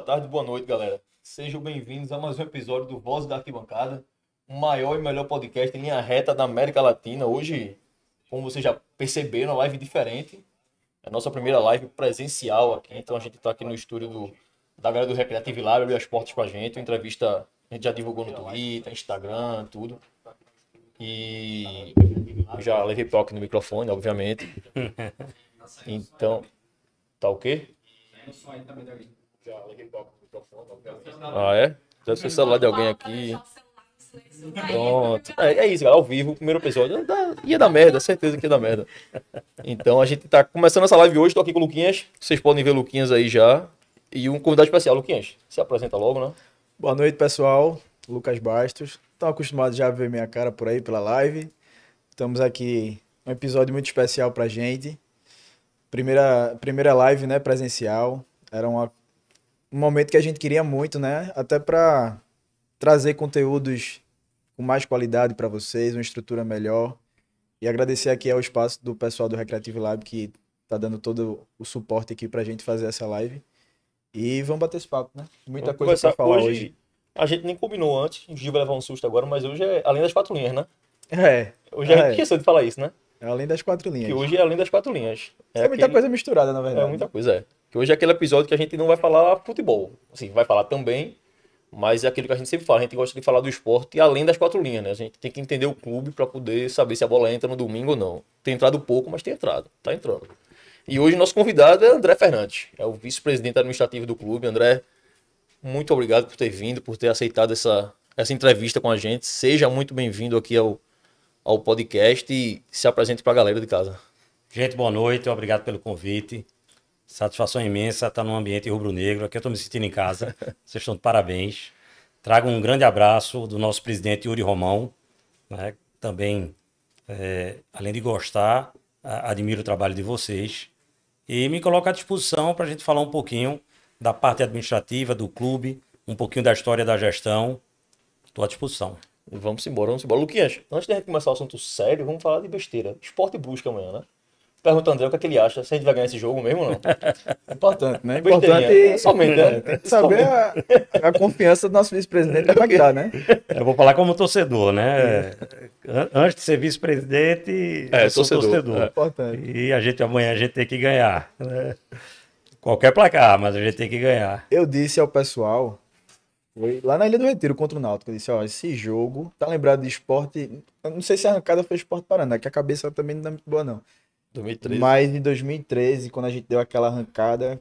tarde, boa noite, galera. Sejam bem-vindos a mais um episódio do Voz da Arquibancada, o maior e melhor podcast em linha reta da América Latina. Hoje, como vocês já perceberam, uma live diferente. É a nossa primeira live presencial aqui, então a gente está aqui no estúdio do, da galera do Recreativo Lab, abriu as portas com a gente, uma entrevista a gente já divulgou no Twitter, Instagram, tudo. E eu já levei toque no microfone, obviamente. Então, tá o quê? Já. Ah, é? Deve ser o celular de alguém aqui. Pronto. É, é isso, galera. Ao vivo, primeiro episódio. Dá- ia dar merda, certeza que ia dar merda. Então a gente tá começando essa live hoje. Tô aqui com o Luquinhas. Vocês podem ver o Luquinhas aí já. E um convidado especial, Luquinhas. Se apresenta logo, né? Boa noite, pessoal. Lucas Bastos. Estão acostumados já a ver minha cara por aí pela live. Estamos aqui, um episódio muito especial pra gente. Primeira, primeira live, né, presencial. Era uma- um momento que a gente queria muito, né? Até pra trazer conteúdos com mais qualidade pra vocês, uma estrutura melhor. E agradecer aqui ao espaço do pessoal do Recreativo Lab que tá dando todo o suporte aqui pra gente fazer essa live. E vamos bater esse papo, né? Muita Vamos coisa pra falar hoje. A gente nem combinou antes. O Gil vai levar um susto agora, mas hoje é além das quatro linhas, né? É, Hoje a gente É. esqueceu de falar isso, né? é além das quatro linhas. Que hoje é além das quatro linhas. É, muita aquele- coisa misturada, na verdade. É muita coisa, é. Que hoje é aquele episódio que a gente não vai falar futebol. Assim, vai falar também, mas é aquilo que a gente sempre fala. A gente gosta de falar do esporte além das quatro linhas, né? A gente tem que entender o clube para poder saber se a bola entra no domingo ou não. Tem entrado pouco, mas tem entrado. Tá entrando. E hoje nosso convidado é André Fernandes. É o vice-presidente administrativo do clube. André, muito obrigado por ter vindo, por ter aceitado essa, essa entrevista com a gente. Seja muito bem-vindo aqui ao, ao podcast e se apresente para a galera de casa. Gente, boa noite, obrigado pelo convite. Satisfação imensa estar num ambiente rubro-negro. Aqui eu estou me sentindo em casa. Vocês estão de parabéns. Trago um grande abraço do nosso presidente Yuri Romão. né? Também, é, além de gostar, a- admiro o trabalho de vocês. E me coloco à disposição para a gente falar um pouquinho da parte administrativa do clube, um pouquinho da história da gestão. Estou à disposição. Vamos embora, vamos embora. Luquinhas, antes da gente começar o assunto sério, vamos falar de besteira. Esporte Brusque amanhã, né? Pergunta ao André o que, é que ele acha. Se a gente vai ganhar esse jogo mesmo ou não? Importante, né? Importante Somente, né? é, saber a, a confiança do nosso vice-presidente é que tá, né? Eu vou falar como torcedor, né? An- Antes de ser vice-presidente, É, eu sou torcedor, torcedor. é. Importante. E a gente amanhã a gente tem que ganhar. né? Qualquer placar, mas a gente tem que ganhar. Eu disse ao pessoal, foi lá na Ilha do Retiro contra o Náutico, eu disse, ó, esse jogo, tá lembrado de esporte, eu não sei se a arrancada foi esporte Paraná, que a cabeça também não é muito boa não. 2013. Mas em 2013, quando a gente deu aquela arrancada,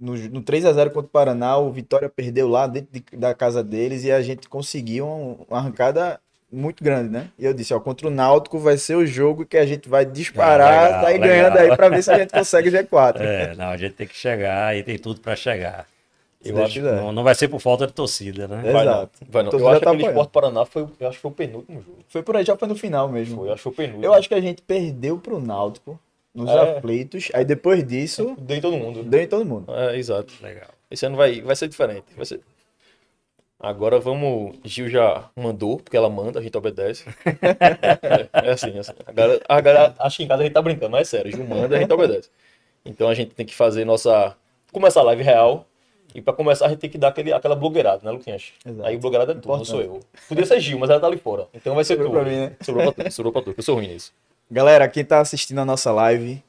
no, no 3x0 contra o Paraná, o Vitória perdeu lá dentro de- da casa deles e a gente conseguiu um- uma arrancada muito grande, né? E eu disse, ó, contra o Náutico vai ser o jogo que a gente vai disparar, Ah, legal, sair legal. ganhando aí pra ver se a gente consegue G4. É, não, a gente tem que chegar e tem tudo para chegar. Eu Deus acho que não, não vai ser por falta de torcida, né? Vai não. Exato. Vai não. Eu acho que tá aquele apoiando. Esporte Paraná foi, eu acho que foi o penúltimo jogo. Foi por aí, já foi no final mesmo. Foi, eu acho que foi o penúltimo. Eu acho que a gente perdeu pro Náutico nos É. aflitos, aí depois disso, Deu em todo mundo. deu em todo mundo. É, exato. Legal. Esse ano vai, vai ser diferente. Vai ser... Agora vamos. Gil já mandou, porque ela manda, a gente obedece. é, é assim, é assim. A galera, a galera acha que em casa a gente tá brincando, mas é sério. Gil manda, a gente obedece. Então a gente tem que fazer nossa. Começar a live real. E pra começar a gente tem que dar aquele, aquela blogueirada, né, Luquinhas? Exato. Aí blogueirada é tu, não sou eu. Podia ser Gil, mas ela tá ali fora. Então vai ser Sobrou tu. pra mim, né? Sobrou pra tu, sobrou pra tu, eu sou ruim nisso. Galera, quem tá assistindo a nossa live,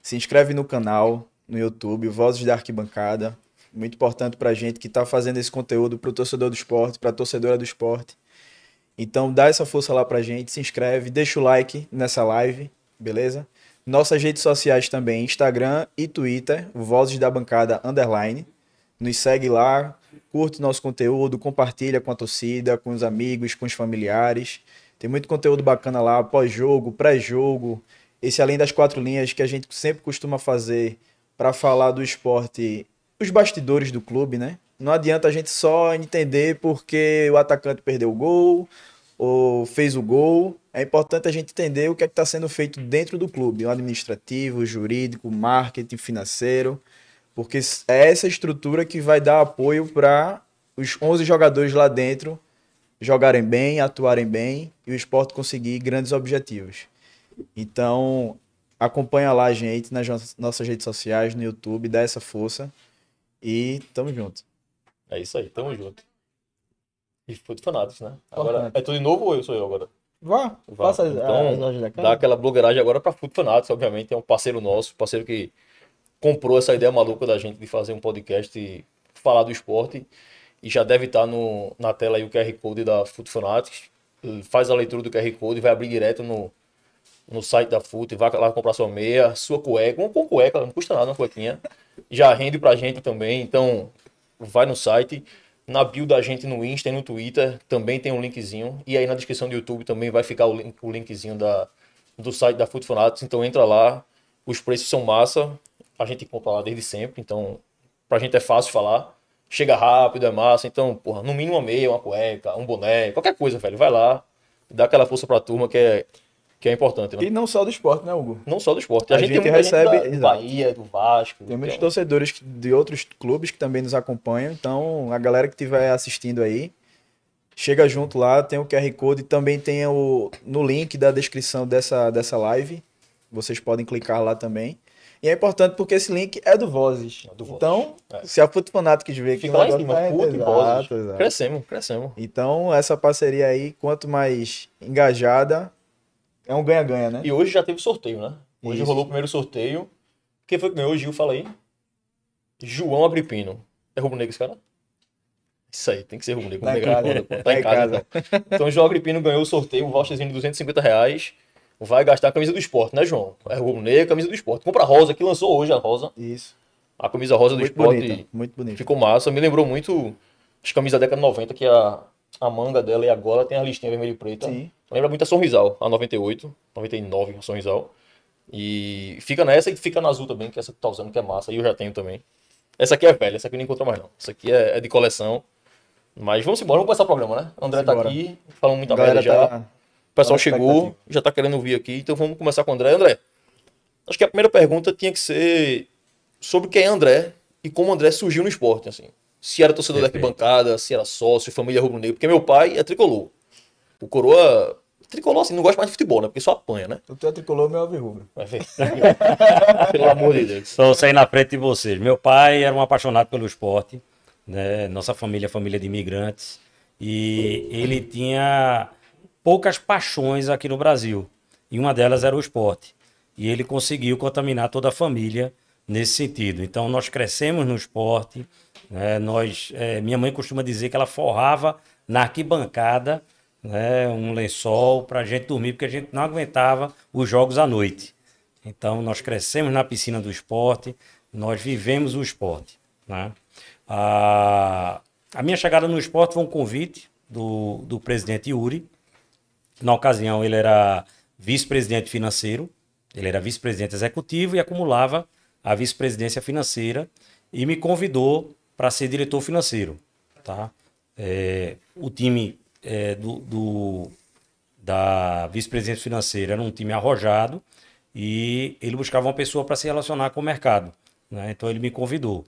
se inscreve no canal, no YouTube, Vozes da Arquibancada. Muito importante pra gente que tá fazendo esse conteúdo pro torcedor do esporte, pra torcedora do esporte. Então dá essa força lá pra gente, se inscreve, deixa o like nessa live, beleza? Nossas redes sociais também, Instagram e Twitter, Vozes da Bancada Underline. Nos segue lá, curte nosso conteúdo, compartilha com a torcida, com os amigos, com os familiares. Tem muito conteúdo bacana lá, pós-jogo, pré-jogo. Esse além das quatro linhas que a gente sempre costuma fazer para falar do esporte, os bastidores do clube, né? Não adianta a gente só entender porque o atacante perdeu o gol ou fez o gol. É importante a gente entender o que é está sendo feito dentro do clube, o administrativo, o jurídico, marketing financeiro, porque é essa estrutura que vai dar apoio para os 11 jogadores lá dentro jogarem bem, atuarem bem e o esporte conseguir grandes objetivos. Então, acompanha lá a gente nas nossas- redes sociais, no YouTube, dá essa força e tamo junto. É isso aí, tamo junto. E Foot Fanatics, né? Agora, é tudo de novo ou eu sou eu agora? Vá, Vá. faça Então, as lojas da Dá casa. aquela blogueiragem agora pra Fanatics, obviamente. É um parceiro nosso, parceiro que comprou essa ideia maluca da gente de fazer um podcast e falar do esporte. E já deve estar no, na tela aí o QR Code da Foot Fanatics. Faz a leitura do QR Code, vai abrir direto no, no site da Foot, vai lá comprar sua meia, sua cueca, uma com cueca, não custa nada uma cuequinha. Já rende pra gente também, então vai no site. Na bio da gente no Insta e no Twitter também tem um linkzinho. E aí na descrição do YouTube também vai ficar o, link, o linkzinho da, do site da Foot Fanatics. Então entra lá, os preços são massa. A gente compra lá desde sempre, então pra gente é fácil falar. Chega rápido, é massa. Então, porra, no mínimo uma meia, uma cueca, um boné, qualquer coisa, velho. Vai lá, dá aquela força pra turma que é, que é importante, né? E não só do esporte, né, Hugo? Não só do esporte. A A, gente, gente recebe- gente da, exato. Bahia, do Vasco. Tem muitos tem- torcedores de outros clubes que também nos acompanham. Então, a galera que estiver assistindo aí, chega junto lá, tem o QR Code. Também tem o, no link da descrição dessa, dessa live. Vocês podem clicar lá também. E é importante porque esse link é do Vozes. É do Vozes. Então, É. se a Foot Fanatics vê que Fica lá em negócio cima, tá- puto e Vozes. exato. Crescemos, crescemos. Então, essa parceria aí, quanto mais engajada, é um ganha-ganha, né? E hoje já teve sorteio, né? Hoje Isso. rolou o primeiro sorteio. Quem foi que ganhou? Gil, fala aí. João Agripino. É rubro-negro esse cara? Isso aí, tem que ser rubro-negro. Tá em Rubro-negro é casa. pô. Tá em casa. Então. então João Agripino ganhou o sorteio, um voucherzinho de 250 reais. Vai gastar a camisa do esporte, né, João? É rubro-negro, camisa do esporte. Compra a rosa, que lançou hoje a rosa. Isso. A camisa rosa do Muito esporte. bonita, muito bonita. Ficou massa. Me lembrou muito as camisas da década de 90, que a, a manga dela e a gola tem a listinha vermelha e preta. Sim. Lembra muito a Sorrisal, a 98, 99, a Sorrisal. E fica nessa e fica na azul também, que é essa que tu tá usando, que é massa. E eu já tenho também. Essa aqui é velha, essa aqui eu não encontro mais não. Essa aqui é, é de coleção. Mas vamos embora, vamos começar o programa, né? O André tá Simbora. aqui, falando muita merda já. tá- pessoal na chegou, já tá querendo vir aqui, então vamos começar com o André. André, acho que a primeira pergunta tinha que ser sobre quem é André e como o André surgiu no esporte, assim. Se era torcedor Perfeito. da arquibancada, se era sócio, família rubro-negro, porque meu pai é tricolor. O coroa, tricolor assim, não gosta mais de futebol, né? Porque só apanha, né? O teu tricolor, meu alvirrubro. Vai ver. Pelo amor de Deus. Só sair na frente de vocês. Meu pai era um apaixonado pelo esporte, né? Nossa família é família de imigrantes e ele tinha poucas paixões aqui no Brasil. E uma delas era o esporte. E ele conseguiu contaminar toda a família nesse sentido. Então nós crescemos no esporte. né? Nós, eh, minha mãe costuma dizer que ela forrava na arquibancada né, um lençol para a gente dormir, porque a gente não aguentava os jogos à noite. Então, nós crescemos na piscina do esporte, nós vivemos o esporte. Né? A, a minha chegada no esporte foi um convite do, do presidente Yuri. Na ocasião, ele era vice-presidente financeiro, ele era vice-presidente executivo e acumulava a vice-presidência financeira e me convidou para ser diretor financeiro. Tá? É, o time é, do, do- da vice-presidência financeira era um time arrojado e ele buscava uma pessoa para se relacionar com o mercado. né? Então ele me convidou.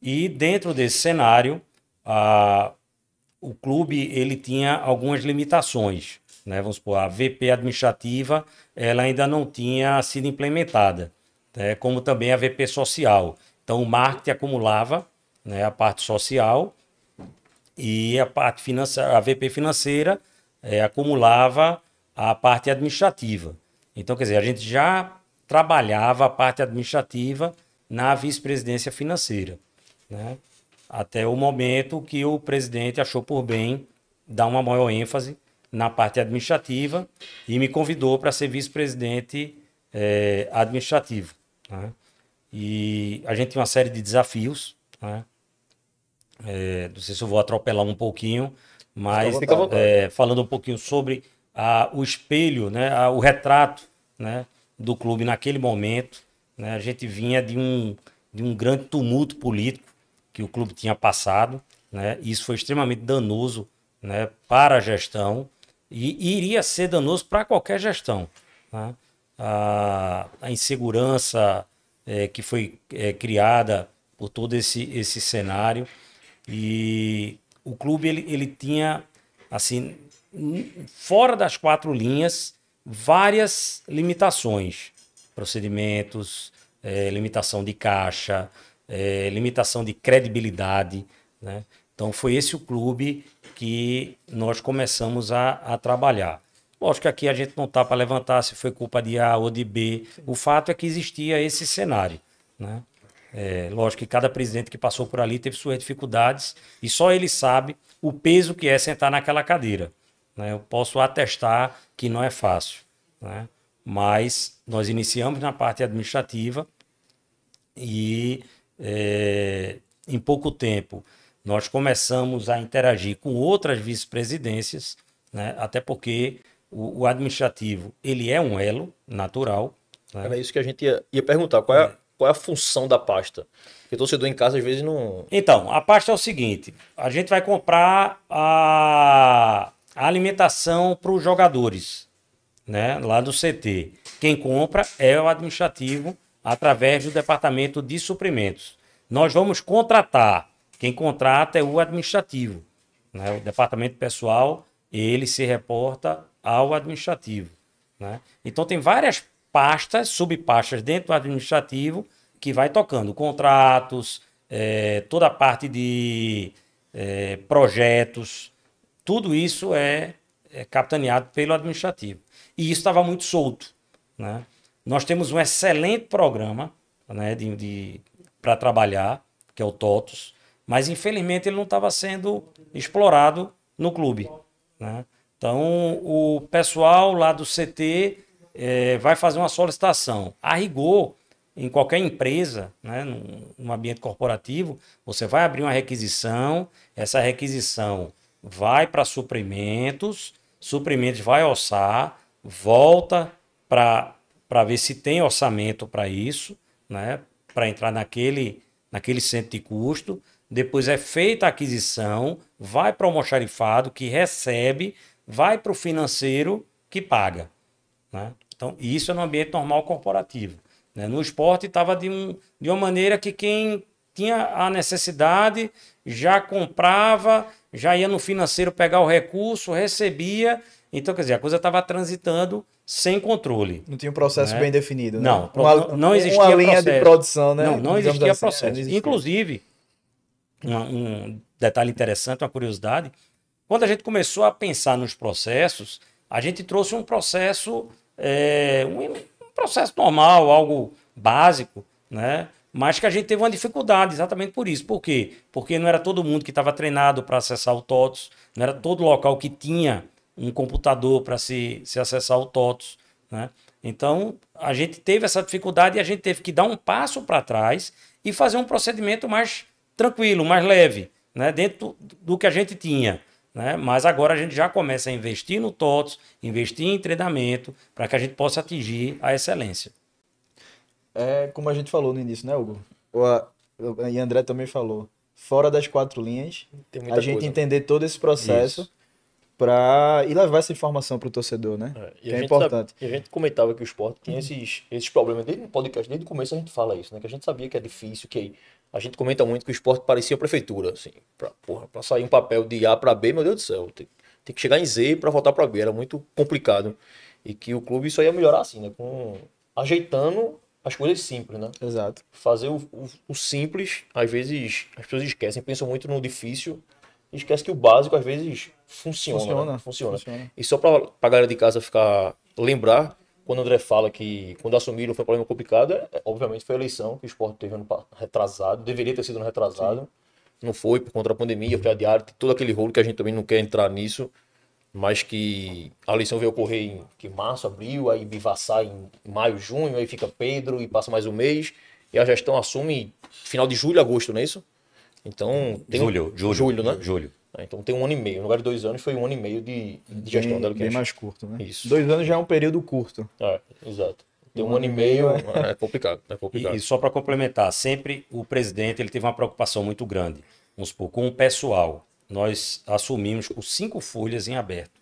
E dentro desse cenário, a, o clube ele tinha algumas limitações. Né? Vamos supor, a VP administrativa ela ainda não tinha sido implementada, né? como também a VP social. Então o marketing acumulava né, a parte social e a parte financeira, a VP financeira eh, acumulava a parte administrativa. Então, quer dizer, a gente já trabalhava a parte administrativa na vice-presidência financeira, né? Até o momento que o presidente achou por bem dar uma maior ênfase na parte administrativa e me convidou para ser vice-presidente eh, administrativo. né? E a gente tinha uma série de desafios, né? É, não sei se eu vou atropelar um pouquinho, mas é, falando um pouquinho sobre a, o espelho, né, a- o retrato né, do clube naquele momento. Né, a gente vinha de um, de um grande tumulto político que o clube tinha passado. Né, e isso foi extremamente danoso né, para a gestão e, e iria ser danoso para qualquer gestão. né. A, a insegurança eh, que foi eh, criada por todo esse, esse cenário. E o clube ele, ele tinha, assim, fora das quatro linhas, várias limitações. Procedimentos, eh, limitação de caixa, eh, limitação de credibilidade. Né? Então foi esse o clube que nós começamos a, a trabalhar. Lógico que aqui a gente não está para levantar se foi culpa de A ou de B. O fato é que existia esse cenário. Né? É, lógico que cada presidente que passou por ali teve suas dificuldades e só ele sabe o peso que é sentar naquela cadeira. Né? Eu posso atestar que não é fácil. Né? Mas nós iniciamos na parte administrativa e é, em pouco tempo nós começamos a interagir com outras vice-presidências, né? até porque o, o, administrativo ele é um elo natural. Né? Era isso que a gente ia, ia perguntar. Qual é, é, qual é a função da pasta? Porque o torcedor em casa às vezes não. Então, a pasta é o seguinte: a gente vai comprar a, a alimentação para os jogadores, né? Lá do CT. Quem compra é o administrativo através do departamento de suprimentos. Nós vamos contratar quem contrata é o administrativo. Né? O departamento pessoal, ele se reporta ao administrativo. Né? Então tem várias pastas, subpastas dentro do administrativo que vai tocando contratos, é, toda a parte de é, projetos, tudo isso é, é capitaneado pelo administrativo. E isso estava muito solto. Né? Nós temos um excelente programa né, de, de para trabalhar, que é o TOTOS, mas infelizmente ele não estava sendo explorado no clube. Né? Então o pessoal lá do CT é, vai fazer uma solicitação. A rigor, em qualquer empresa, né, num, num ambiente corporativo, você vai abrir uma requisição, essa requisição vai para suprimentos, suprimentos vai orçar, volta para ver se tem orçamento para isso, né, para entrar naquele, naquele centro de custo depois é feita a aquisição, vai para o almoxarifado, que recebe, vai para o financeiro, que paga. Né? Então, isso é no ambiente normal corporativo. Né? No esporte estava de, um, de uma maneira que quem tinha a necessidade já comprava, já ia no financeiro pegar o recurso, recebia. Então, quer dizer, a coisa estava transitando sem controle. Não tinha um processo né? bem definido. Né? Não, uma, não existia uma linha processo. de produção, né? Não, não existia assim, processo. É, não existia. Inclusive, um, detalhe interessante, uma curiosidade. Quando a gente começou a pensar nos processos, a gente trouxe um processo, é, um, um processo normal, algo básico, né? mas que a gente teve uma dificuldade exatamente por isso. Por quê? Porque não era todo mundo que estava treinado para acessar o TOTOS, não era todo local que tinha um computador para se, se acessar o TOTOS. Né? Então, a gente teve essa dificuldade e a gente teve que dar um passo para trás e fazer um procedimento mais tranquilo, mais leve, né? dentro do que a gente tinha. Né? Mas agora a gente já começa a investir no TOTS, investir em treinamento, para que a gente possa atingir a excelência. É como a gente falou no início, né, Hugo? O, a, e André também falou. Fora das quatro linhas, a gente coisa. entender todo esse processo para e levar essa informação para o torcedor, né? É, que é importante. Sabe, e a gente comentava que o esporte tinha esses, esses problemas desde o podcast, desde o começo a gente fala isso, né? Que a gente sabia que é difícil, que a gente comenta muito que o esporte parecia a prefeitura, assim, pra, porra, pra sair um papel de A para B, meu Deus do céu, tem, tem que chegar em Z para voltar para B, era muito complicado. E que o clube isso ia melhorar assim, né? Com, ajeitando as coisas simples, né? Exato. Fazer o, o, o simples, às vezes as pessoas esquecem, pensam muito no difícil e esquece que o básico às vezes funciona. Funciona. Né? funciona. funciona. E só para a galera de casa ficar lembrar, quando o André fala que quando assumiram foi um problema complicado, é, obviamente foi a eleição que o esporte teve ano retrasado, deveria ter sido ano retrasado. Sim. Não foi por conta da pandemia, foi adiado, todo aquele rolo que a gente também não quer entrar nisso, mas que a eleição veio ocorrer em que março, abril, aí bivassar em maio, junho, aí fica Pedro e passa mais um mês, e a gestão assume final de julho, agosto, não é isso? Então, tem julho, um... julho, julho, né? Julho. Né? Então tem um ano e meio. No lugar de dois anos, foi um ano e meio de, de gestão bem, dela. Bem mais curto, né? Isso. Dois anos já é um período curto. É, exato. Tem um, um ano e meio, é, é complicado. É complicado. E, e só para complementar, sempre o presidente ele teve uma preocupação muito grande. Vamos supor, com o pessoal. Nós assumimos com cinco folhas em aberto.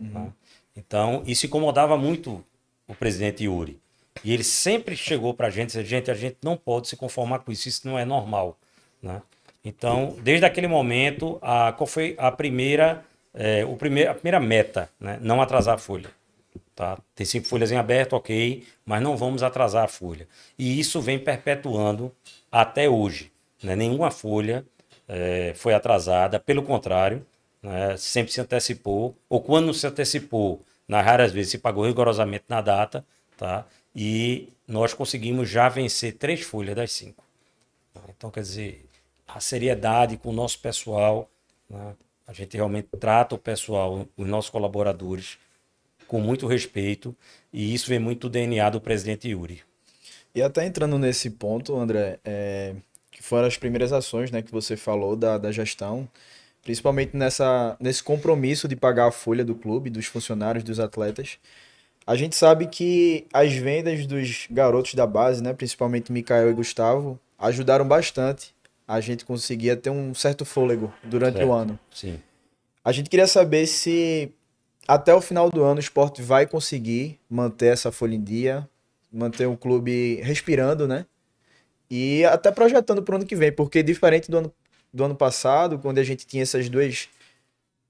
Uhum. Tá? Então, isso incomodava muito o presidente Yuri. E ele sempre chegou para a gente e disse: gente, a gente não pode se conformar com isso, isso não é normal. Né? Então, desde aquele momento, a, qual foi a primeira, é, o primeir, a primeira meta? Né? Não atrasar a folha. Tá? Tem cinco folhas em aberto, ok, mas não vamos atrasar a folha. E isso vem perpetuando até hoje. Né? Nenhuma folha é, foi atrasada. Pelo contrário, né, sempre se antecipou, ou quando se antecipou, nas raras vezes se pagou rigorosamente na data, tá? E nós conseguimos já vencer três folhas das cinco. Então, quer dizer, a seriedade com o nosso pessoal, né? a gente realmente trata o pessoal, os nossos colaboradores, com muito respeito, e isso vem muito do DNA do presidente Yuri. E até entrando nesse ponto, André, é, que foram as primeiras ações né, que você falou da, da gestão, principalmente nessa, nesse compromisso de pagar a folha do clube, dos funcionários, dos atletas. A gente sabe que as vendas dos garotos da base, né, principalmente Mikael e Gustavo, ajudaram bastante a gente conseguir ter um certo fôlego durante Certo. o ano. Sim. A gente queria saber se até o final do ano o esporte vai conseguir manter essa folha em dia, manter o clube respirando, né? E até projetando para o ano que vem, porque diferente do ano, do ano passado, quando a gente tinha essas duas,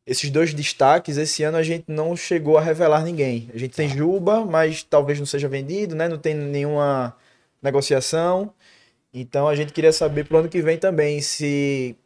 esses dois destaques, esse ano a gente não chegou a revelar ninguém. A gente tem Juba, mas talvez não seja vendido, né? Não tem nenhuma negociação. Então a gente queria saber para o ano que vem também se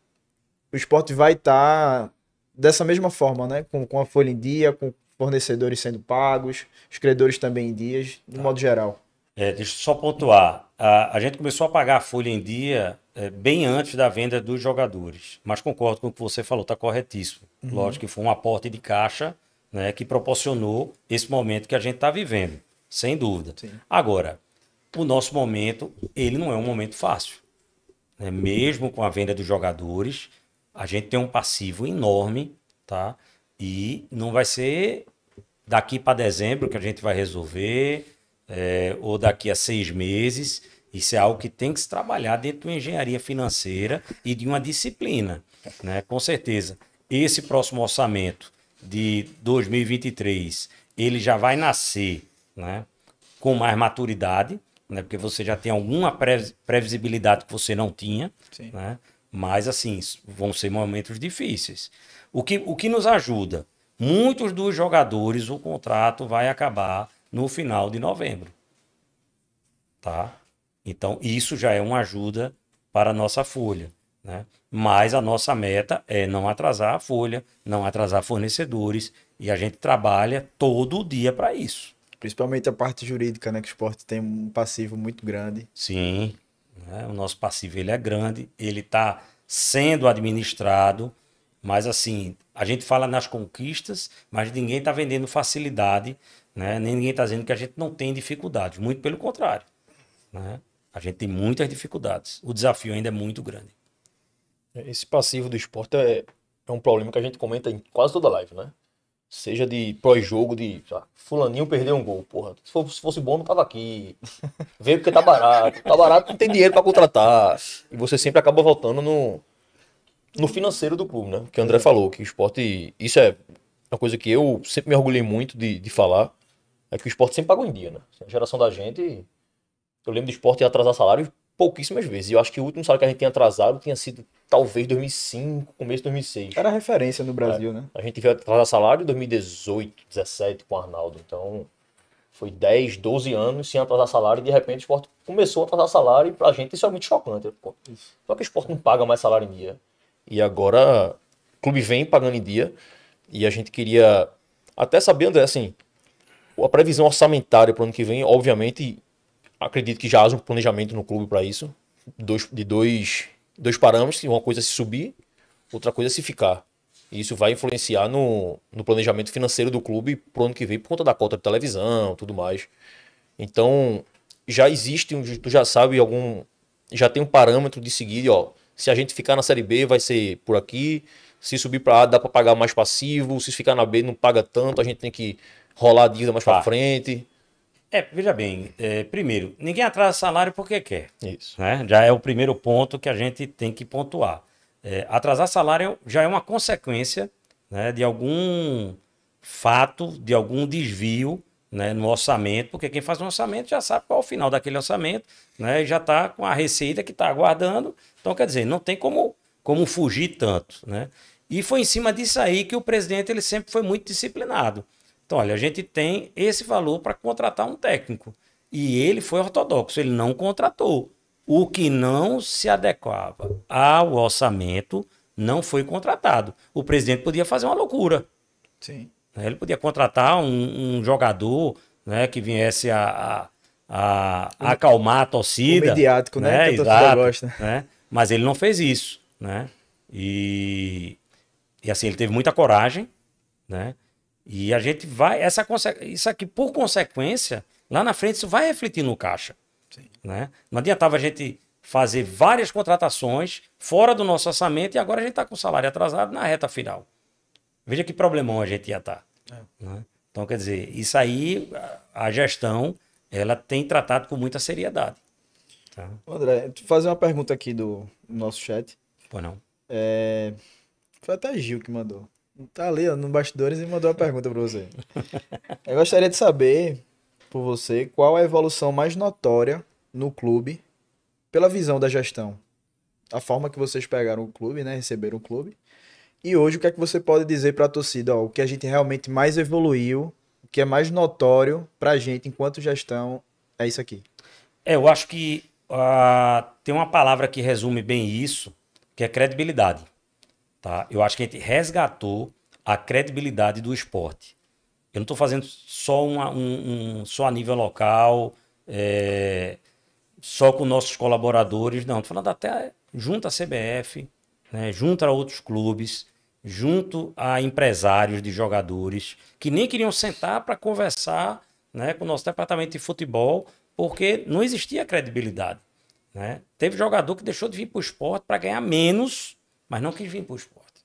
o esporte vai estar dessa mesma forma, né? Com, com a folha em dia, com fornecedores sendo pagos, os credores também em dias, de modo geral. É, deixa eu só pontuar. A, a gente começou a pagar a folha em dia é, bem antes da venda dos jogadores. Mas concordo com o que você falou, está corretíssimo. Lógico que foi um aporte de caixa né, que proporcionou esse momento que a gente está vivendo, sem dúvida. Sim. Agora, o nosso momento, ele não é um momento fácil. né? Mesmo com a venda dos jogadores, a gente tem um passivo enorme, tá? E não vai ser daqui para dezembro que a gente vai resolver, é, ou daqui a seis meses. Isso é algo que tem que se trabalhar dentro de uma engenharia financeira e de uma disciplina. Né? Com certeza, esse próximo orçamento de 2023, ele já vai nascer né? com mais maturidade, né? porque você já tem alguma pre- previsibilidade que você não tinha. Sim. Né? Mas, assim, vão ser momentos difíceis. O que, o que nos ajuda? Muitos dos jogadores, o contrato vai acabar no final de novembro. Tá? Então, isso já é uma ajuda para a nossa folha. Né? Mas a nossa meta é não atrasar a folha, não atrasar fornecedores, e a gente trabalha todo dia para isso. Principalmente a parte jurídica, né? Que o esporte tem um passivo muito grande. Sim, né? o nosso passivo ele é grande, ele está sendo administrado, mas assim, a gente fala nas conquistas, mas ninguém está vendendo facilidade, né? nem ninguém está dizendo que a gente não tem dificuldades, muito pelo contrário. Né? A gente tem muitas dificuldades, o desafio ainda é muito grande. Esse passivo do esporte é, é um problema que a gente comenta em quase toda live, né? Seja de pós-jogo, de fulaninho perdeu um gol, porra. Se fosse, se fosse bom, não tava aqui. Veio porque tá barato. Tá barato, não tem dinheiro pra contratar. E você sempre acaba voltando no, no financeiro do clube, né? Que o André falou, que o esporte. Isso é uma coisa que eu sempre me orgulhei muito de, de falar. É que o esporte sempre pagou em dia, né? A geração da gente. Eu lembro do esporte atrasar salário pouquíssimas vezes. E eu acho que o último salário que a gente tinha atrasado tinha sido talvez 2005, começo de 2006. Era referência no Brasil, né? A gente veio atrasar salário em 2018, 17 com o Arnaldo. Então, foi 10, 12 anos sem atrasar salário e de repente o esporte começou a atrasar salário e pra gente isso é muito chocante. Pô, Só que o esporte não paga mais salário em dia. E agora o clube vem pagando em dia e a gente queria até saber, André, assim, a previsão orçamentária para o ano que vem, obviamente, acredito que já haja um planejamento no clube para isso. Dois, de dois, dois parâmetros, uma coisa é se subir, outra coisa é se ficar. E isso vai influenciar no, no planejamento financeiro do clube pro ano que vem, por conta da cota de televisão tudo mais. Então, já existe, um, tu já sabe algum. Já tem um parâmetro de seguir, ó. Se a gente ficar na Série B, vai ser por aqui. Se subir para A, dá para pagar mais passivo. Se ficar na B, não paga tanto. A gente tem que rolar a dívida mais para Tá. frente. É, veja bem, é, primeiro, ninguém atrasa salário porque quer. Isso. né? Já é o primeiro ponto que a gente tem que pontuar. É, atrasar salário já é uma consequência né, de algum fato, de algum desvio né, no orçamento, porque quem faz um orçamento já sabe qual é o final daquele orçamento, né, e já está com a receita que está aguardando. Então, quer dizer, não tem como, como fugir tanto. Né? E foi em cima disso aí que o presidente ele sempre foi muito disciplinado. Então, olha, a gente tem esse valor para contratar um técnico. E ele foi ortodoxo, ele não contratou. O que não se adequava ao orçamento não foi contratado. O presidente podia fazer uma loucura. Sim. né? Ele podia contratar um, um jogador né, que viesse a, a, a acalmar a torcida. O mediático, né, que a torcida Exato, gosta. né? Mas ele não fez isso, né? E, e assim, ele teve muita coragem, né? E a gente vai, essa, isso aqui, por consequência, lá na frente, isso vai refletir no caixa. Né? Não adiantava a gente fazer várias contratações fora do nosso orçamento e agora a gente está com o salário atrasado na reta final. Veja que problemão a gente ia estar. né? Então, quer dizer, isso aí, a- gestão, ela tem tratado com muita seriedade. Tá? André, fazer uma pergunta aqui do do nosso chat. Pois não. É, Foi até Gil que mandou. Tá ali, ó, no bastidores e mandou uma pergunta pra você. Eu gostaria de saber, por você, qual a evolução mais notória no clube pela visão da gestão. A forma que vocês pegaram o clube, né? Receberam o clube. E hoje, o que é que você pode dizer pra torcida? Ó, o que a gente realmente mais evoluiu, o que é mais notório pra gente enquanto gestão, é isso aqui. É, eu acho que ah, tem uma palavra que resume bem isso, que é credibilidade. Tá? Eu acho que a gente resgatou a credibilidade do esporte. Eu não estou fazendo só, uma- um, um- só a nível local, é, só com nossos colaboradores, não. Estou falando até junto à CBF, né, junto a outros clubes, junto a empresários de jogadores que nem queriam sentar para conversar né, com o nosso departamento de futebol, porque não existia credibilidade. Né? Teve jogador que deixou de vir para o esporte para ganhar menos, mas não quis vir para o esporte.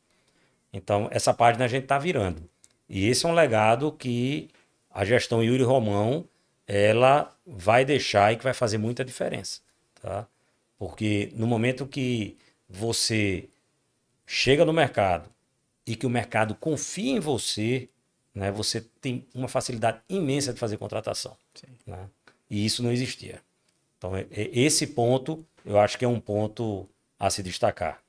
Então, essa página a gente está virando. E esse é um legado que a gestão Yuri Romão ela vai deixar e que vai fazer muita diferença. Tá? Porque no momento que você chega no mercado e que o mercado confia em você, né, você tem uma facilidade imensa de fazer contratação. né? E isso não existia. Então, esse ponto, eu acho que é um ponto a se destacar.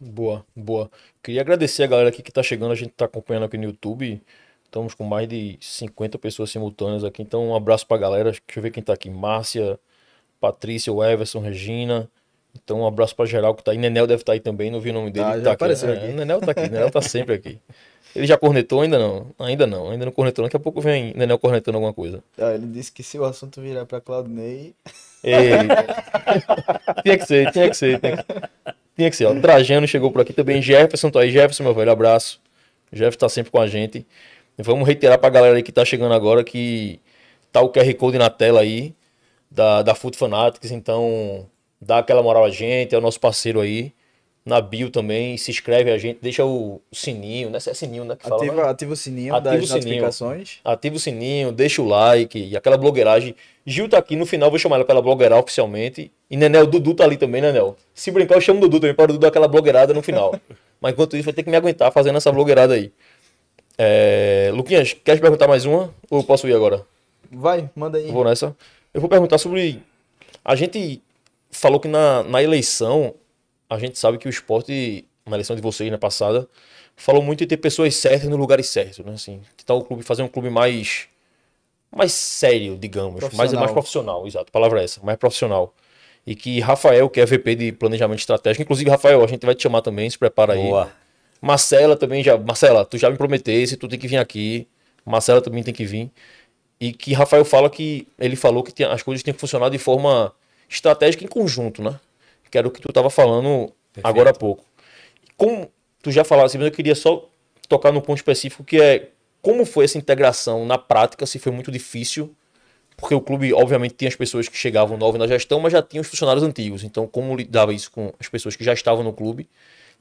Boa, boa. Queria agradecer a galera aqui que tá chegando, a gente tá acompanhando aqui no YouTube. Estamos com mais de 50 pessoas simultâneas aqui, então um abraço pra galera. Deixa eu ver quem tá aqui. Márcia, Patrícia, o Everson, Regina. Então um abraço pra geral que tá aí. Nenel deve estar aí também, não vi o nome dele. Tá, tá apareceu É, aqui. O Nenel tá aqui, Nenel tá sempre aqui. Ele já cornetou ainda não? Ainda não, ainda não cornetou. Daqui a pouco vem Nenel cornetando alguma coisa. Ah, ele disse que se o assunto virar pra Claudinei, Eita. tinha que ser, tinha que ser. Tinha que, tinha que ser. Ó. Trajano chegou por aqui também. Jefferson tá aí. Jefferson, meu velho, abraço. Jeff tá sempre com a gente. Vamos reiterar pra galera aí que tá chegando agora que tá o QR Code na tela aí da, da Foot Fanatics. Então, dá aquela moral a gente, é o nosso parceiro aí. Na bio também, se inscreve a gente, deixa o sininho, né? É sininho, né? Que fala, ativa, né? ativa o sininho Ativa das o sininho. notificações. ativa o sininho, deixa o like e aquela blogueiragem. Gil tá aqui no final, vou chamar ela pela blogueirar oficialmente. E Nenel, Dudu tá ali também, né, Nenel? Se brincar, eu chamo o Dudu também para o Dudu dar aquela blogueirada no final. Mas enquanto isso, vai ter que me aguentar fazendo essa blogueirada aí. É... Luquinhas, quer perguntar mais uma? Ou eu posso ir agora? Vai, manda aí. Vou nessa. Eu vou perguntar sobre. A gente falou que na, na eleição, a gente sabe que o esporte, na eleição de vocês, na passada, falou muito em ter pessoas certas no lugares certos, né? Assim, tentar o clube fazer um clube mais. mais sério, digamos. Mais, Profissional. mais profissional, exato. Palavra é essa, mais profissional. E que Rafael, que é VP de Planejamento Estratégico, inclusive, Rafael, a gente vai te chamar também, se prepara aí. Boa. Marcela também já. Marcela, tu já me prometesse, tu tem que vir aqui. Marcela também tem que vir. E que Rafael fala que. Ele falou que tem- as coisas têm que funcionar de forma estratégica em conjunto, né? Que era o que tu estava falando agora há pouco. Como tu já falasse, mas eu queria só tocar num ponto específico que é como foi essa integração na prática, se foi muito difícil, porque o clube, obviamente, tinha as pessoas que chegavam novas na gestão, mas já tinha os funcionários antigos. Então, como lidava isso com as pessoas que já estavam no clube?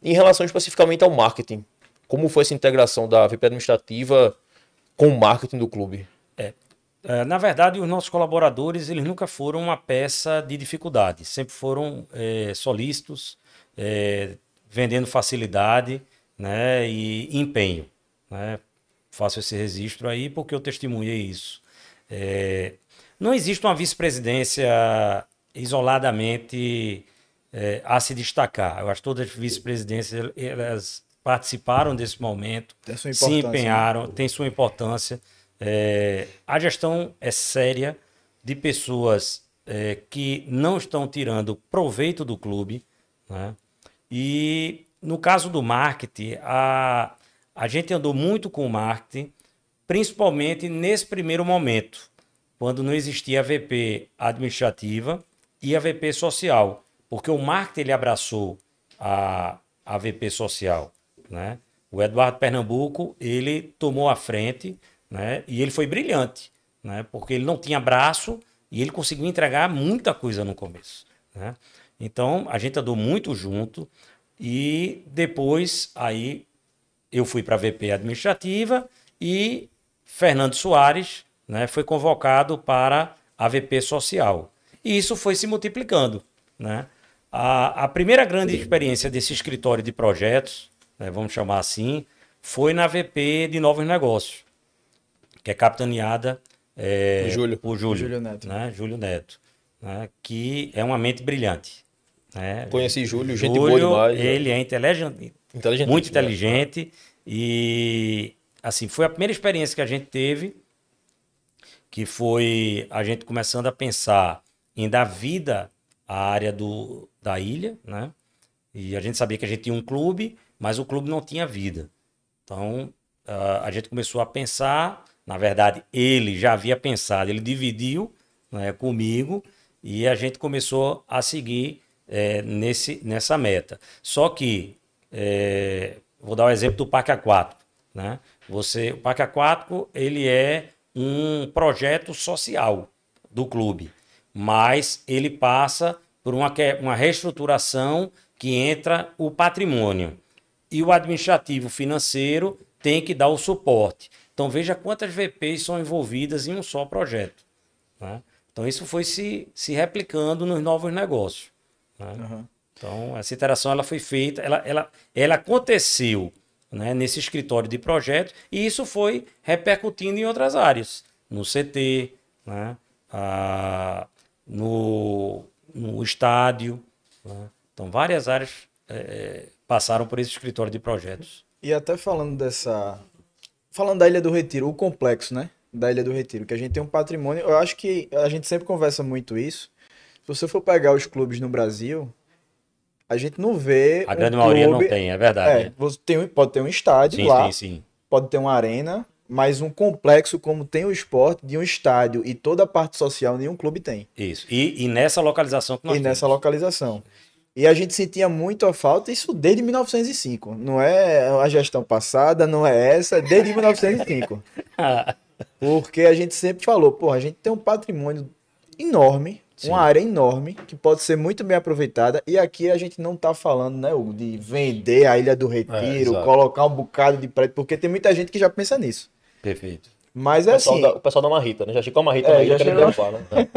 Em relação especificamente ao marketing, como foi essa integração da VP administrativa com o marketing do clube? É, na verdade, os nossos colaboradores eles nunca foram uma peça de dificuldade, sempre foram é, solícitos, é, vendendo facilidade né, e empenho. Né? Faço esse registro aí porque eu testemunhei isso. É, não existe uma vice-presidência isoladamente é, a se destacar. Eu acho que todas as vice-presidências elas participaram desse momento, se né? empenharam, tem sua importância. É, a gestão é séria de pessoas é, que não estão tirando proveito do clube. Né? E no caso do marketing, a, a gente andou muito com o marketing, principalmente nesse primeiro momento, quando não existia a VP administrativa e a VP social, porque o marketing ele abraçou a, a VP social. Né? O Eduardo Pernambuco ele tomou a frente né? e ele foi brilhante, né? porque ele não tinha braço e ele conseguiu entregar muita coisa no começo. Né? Então a gente andou muito junto e depois aí eu fui para a VP administrativa e Fernando Soares né, foi convocado para a VP social. E isso foi se multiplicando. Né? A, a primeira grande experiência desse escritório de projetos, né, vamos chamar assim, foi na VP de Novos Negócios, que é capitaneada é, Júlio. por Júlio, Júlio Neto. Né, Júlio Neto, né, que é uma mente brilhante. Né? Conheci Júlio, gente Júlio, boa demais. né? Ele é inteligente, Inteligente. muito inteligente e assim foi a primeira experiência que a gente teve que foi a gente começando a pensar em dar vida à área do, da ilha, né? E a gente sabia que a gente tinha um clube, mas o clube não tinha vida. Então ah, a gente começou a pensar, na verdade ele já havia pensado, ele dividiu né, comigo e a gente começou a seguir eh, nesse, nessa meta. Só que eh, vou dar o exemplo do Parque Aquático, né? Você, o Parque Aquático ele é um projeto social do clube, mas ele passa por uma, uma reestruturação que entra o patrimônio e o administrativo financeiro tem que dar o suporte. Então veja quantas VPs são envolvidas em um só projeto. né? Então isso foi se, se replicando nos novos negócios. né? Aham. Então, essa interação ela foi feita, ela, ela, ela aconteceu né, nesse escritório de projetos e isso foi repercutindo em outras áreas, no CT, né, ah, no, no estádio. né. Então, várias áreas eh, passaram por esse escritório de projetos. E até falando dessa. Falando da Ilha do Retiro, o complexo, né? Da Ilha do Retiro, que a gente tem um patrimônio. Eu acho que a gente sempre conversa muito isso. Se você for pegar os clubes no Brasil, a gente não vê. A um grande maioria não clube- tem, é verdade. É, você tem, pode ter um estádio sim, lá, sim, sim. pode ter uma arena, mas um complexo como tem o esporte de um estádio e toda a parte social nenhum clube tem. Isso. E, e nessa localização que nós e nessa temos. localização. E a gente sentia muito a falta, isso desde 1905. Não é a gestão passada, não é essa, é desde 1905. Porque a gente sempre falou, pô, a gente tem um patrimônio enorme, Sim. uma área enorme, que pode ser muito bem aproveitada. E aqui a gente não tá falando, né, Hugo, de vender a Ilha do Retiro, exato. colocar um bocado de prédio, porque tem muita gente que já pensa nisso. Perfeito. Mas é assim, da, o pessoal da Marrita, né? Já chegou a Marrita É, já chegou. derrubar, né?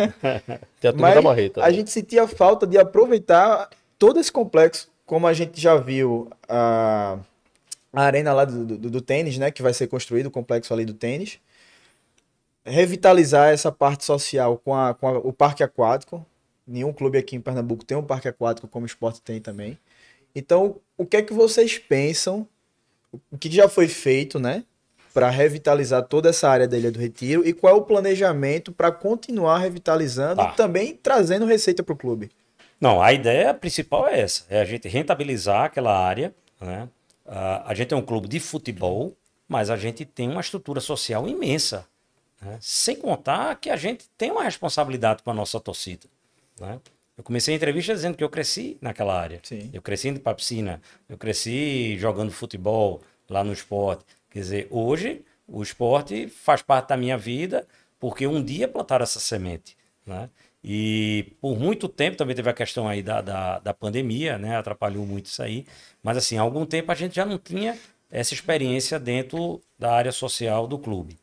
Tem a turma Mas da Marrita. a gente sentia falta de aproveitar todo esse complexo, como a gente já viu a, a arena lá do, do, do tênis, né? Que vai ser construído, o complexo ali do tênis. Revitalizar essa parte social com, a, com a- o parque aquático. Nenhum clube aqui em Pernambuco tem um parque aquático como o esporte tem também. Então, o que é que vocês pensam? O que já foi feito, né? Para revitalizar toda essa área da Ilha do Retiro e qual é o planejamento para continuar revitalizando Tá. e também trazendo receita para o clube? Não, a ideia principal é essa: é a gente rentabilizar aquela área. Né? A gente é um clube de futebol, mas a gente tem uma estrutura social imensa. né? Sem contar que a gente tem uma responsabilidade com a nossa torcida. né? Eu comecei a entrevista dizendo que eu cresci naquela área. Sim. Eu cresci indo para piscina, eu cresci jogando futebol lá no esporte. Quer dizer, hoje o esporte faz parte da minha vida porque um dia plantaram essa semente. Né? E por muito tempo também teve a questão aí da, da, da pandemia, né? atrapalhou muito isso aí. Mas assim, há algum tempo a gente já não tinha essa experiência dentro da área social do clube.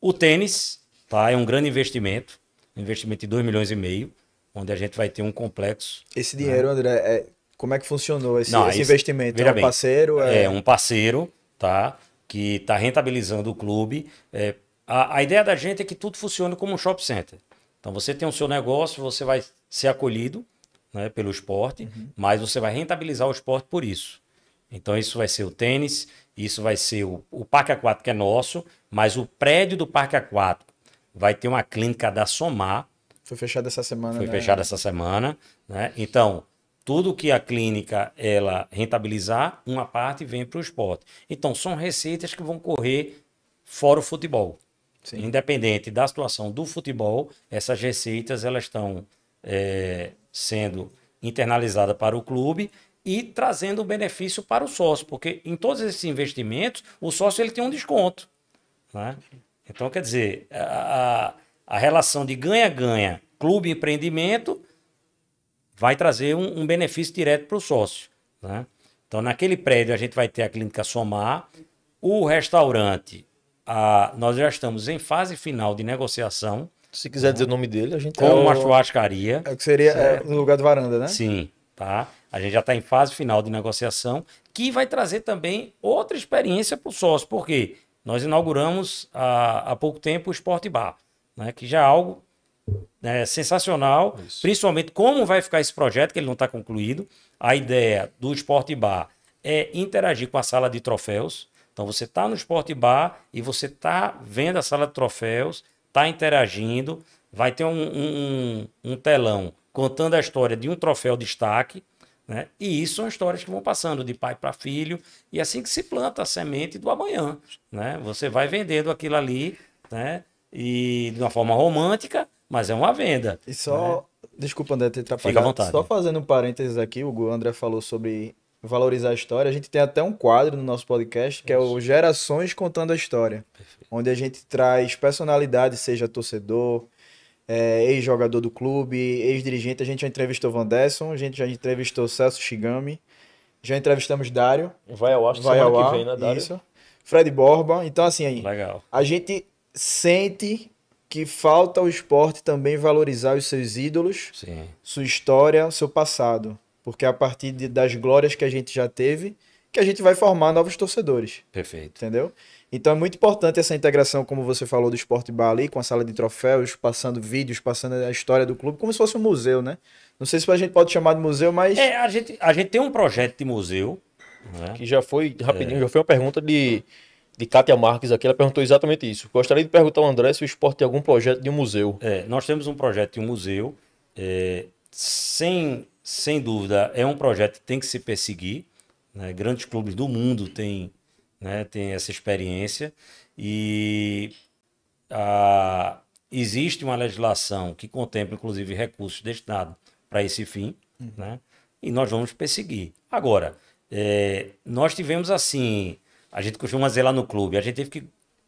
O tênis tá, é um grande investimento, um investimento de 2 milhões e meio, onde a gente vai ter um complexo Esse dinheiro, André, é- como é que funcionou esse, Não, esse esse- investimento? é um bem, parceiro? É, É um parceiro, tá? Que está rentabilizando o clube. É, a, a ideia da gente é que tudo funcione como um shopping center. Então você tem o seu negócio, você vai ser acolhido né, pelo esporte, mas você vai rentabilizar o esporte por isso. Então isso vai ser o tênis, isso vai ser o, o parque aquático que é nosso, mas o prédio do parque aquático vai ter uma clínica da Somar, Foi fechado essa semana. Foi né? fechado essa semana, né? Então, tudo que a clínica ela rentabilizar, uma parte vem para o esporte. Então, são receitas que vão correr fora o futebol. Sim. Independente da situação do futebol, essas receitas elas estão é, sendo internalizadas para o clube e trazendo benefício para o sócio, porque em todos esses investimentos o sócio ele tem um desconto. Né? Então, quer dizer, a, a relação de ganha-ganha clube-empreendimento vai trazer um, um benefício direto para o sócio. Né? Então, naquele prédio, a gente vai ter a clínica Somar, o restaurante, a, nós já estamos em fase final de negociação Se quiser dizer o nome dele, a gente com É o- uma churrascaria. É o que seria é, no lugar do varanda, né? Sim, tá? A gente já está em fase final de negociação, que vai trazer também outra experiência para o sócio. Por quê? Nós inauguramos há, há pouco tempo o Sport Bar, né? que já é algo né, sensacional, principalmente como vai ficar esse projeto, que ele não está concluído. A ideia do Sport Bar é interagir com a sala de troféus. Então você está no Sport Bar e você está vendo a sala de troféus, está interagindo, vai ter um, um- um telão contando a história de um troféu destaque, né? E isso são histórias que vão passando de pai para filho, e é assim que se planta a semente do amanhã, né? Você vai vendendo aquilo ali, né? E de uma forma romântica, mas é uma venda. E só. Desculpa, André, ter atrapalhado. Fica à vontade. Só fazendo um parênteses aqui, o André falou sobre valorizar a história. A gente tem até um quadro no nosso podcast que é o Gerações Contando a História, onde a gente traz personalidades, seja torcedor, é, ex-jogador do clube, ex-dirigente. A gente já entrevistou Van Desson, a gente já entrevistou Celso Shigami, já entrevistamos Dário, vai ao ar vai ao ar, que vem, né, Dário? isso. Fred Borba. Então, assim, aí, Legal. a gente sente que falta o esporte também valorizar os seus ídolos, Sim. sua história, seu passado. Porque é a partir de- das glórias que a gente já teve, que a gente vai formar novos torcedores, Perfeito. entendeu? Então é muito importante essa integração, como você falou, do Esporte Bar ali, com a sala de troféus, passando vídeos, passando a história do clube, como se fosse um museu, né? Não sei se a gente pode chamar de museu, mas É, a gente, a gente tem um projeto de museu, né? Que já foi, É. rapidinho, já foi uma pergunta de, de Kátia Marques aqui. Ela perguntou exatamente isso. Gostaria de perguntar ao André se o esporte tem algum projeto de um museu. É, nós temos um projeto de um museu, é, sem, sem dúvida, é um projeto que tem que se perseguir. né? Grandes clubes do mundo têm, né, têm essa experiência e a- existe uma legislação que contempla, inclusive, recursos destinados para esse fim, né? e nós vamos perseguir. Agora, é, nós tivemos assim, a gente costuma dizer lá no clube, a gente teve que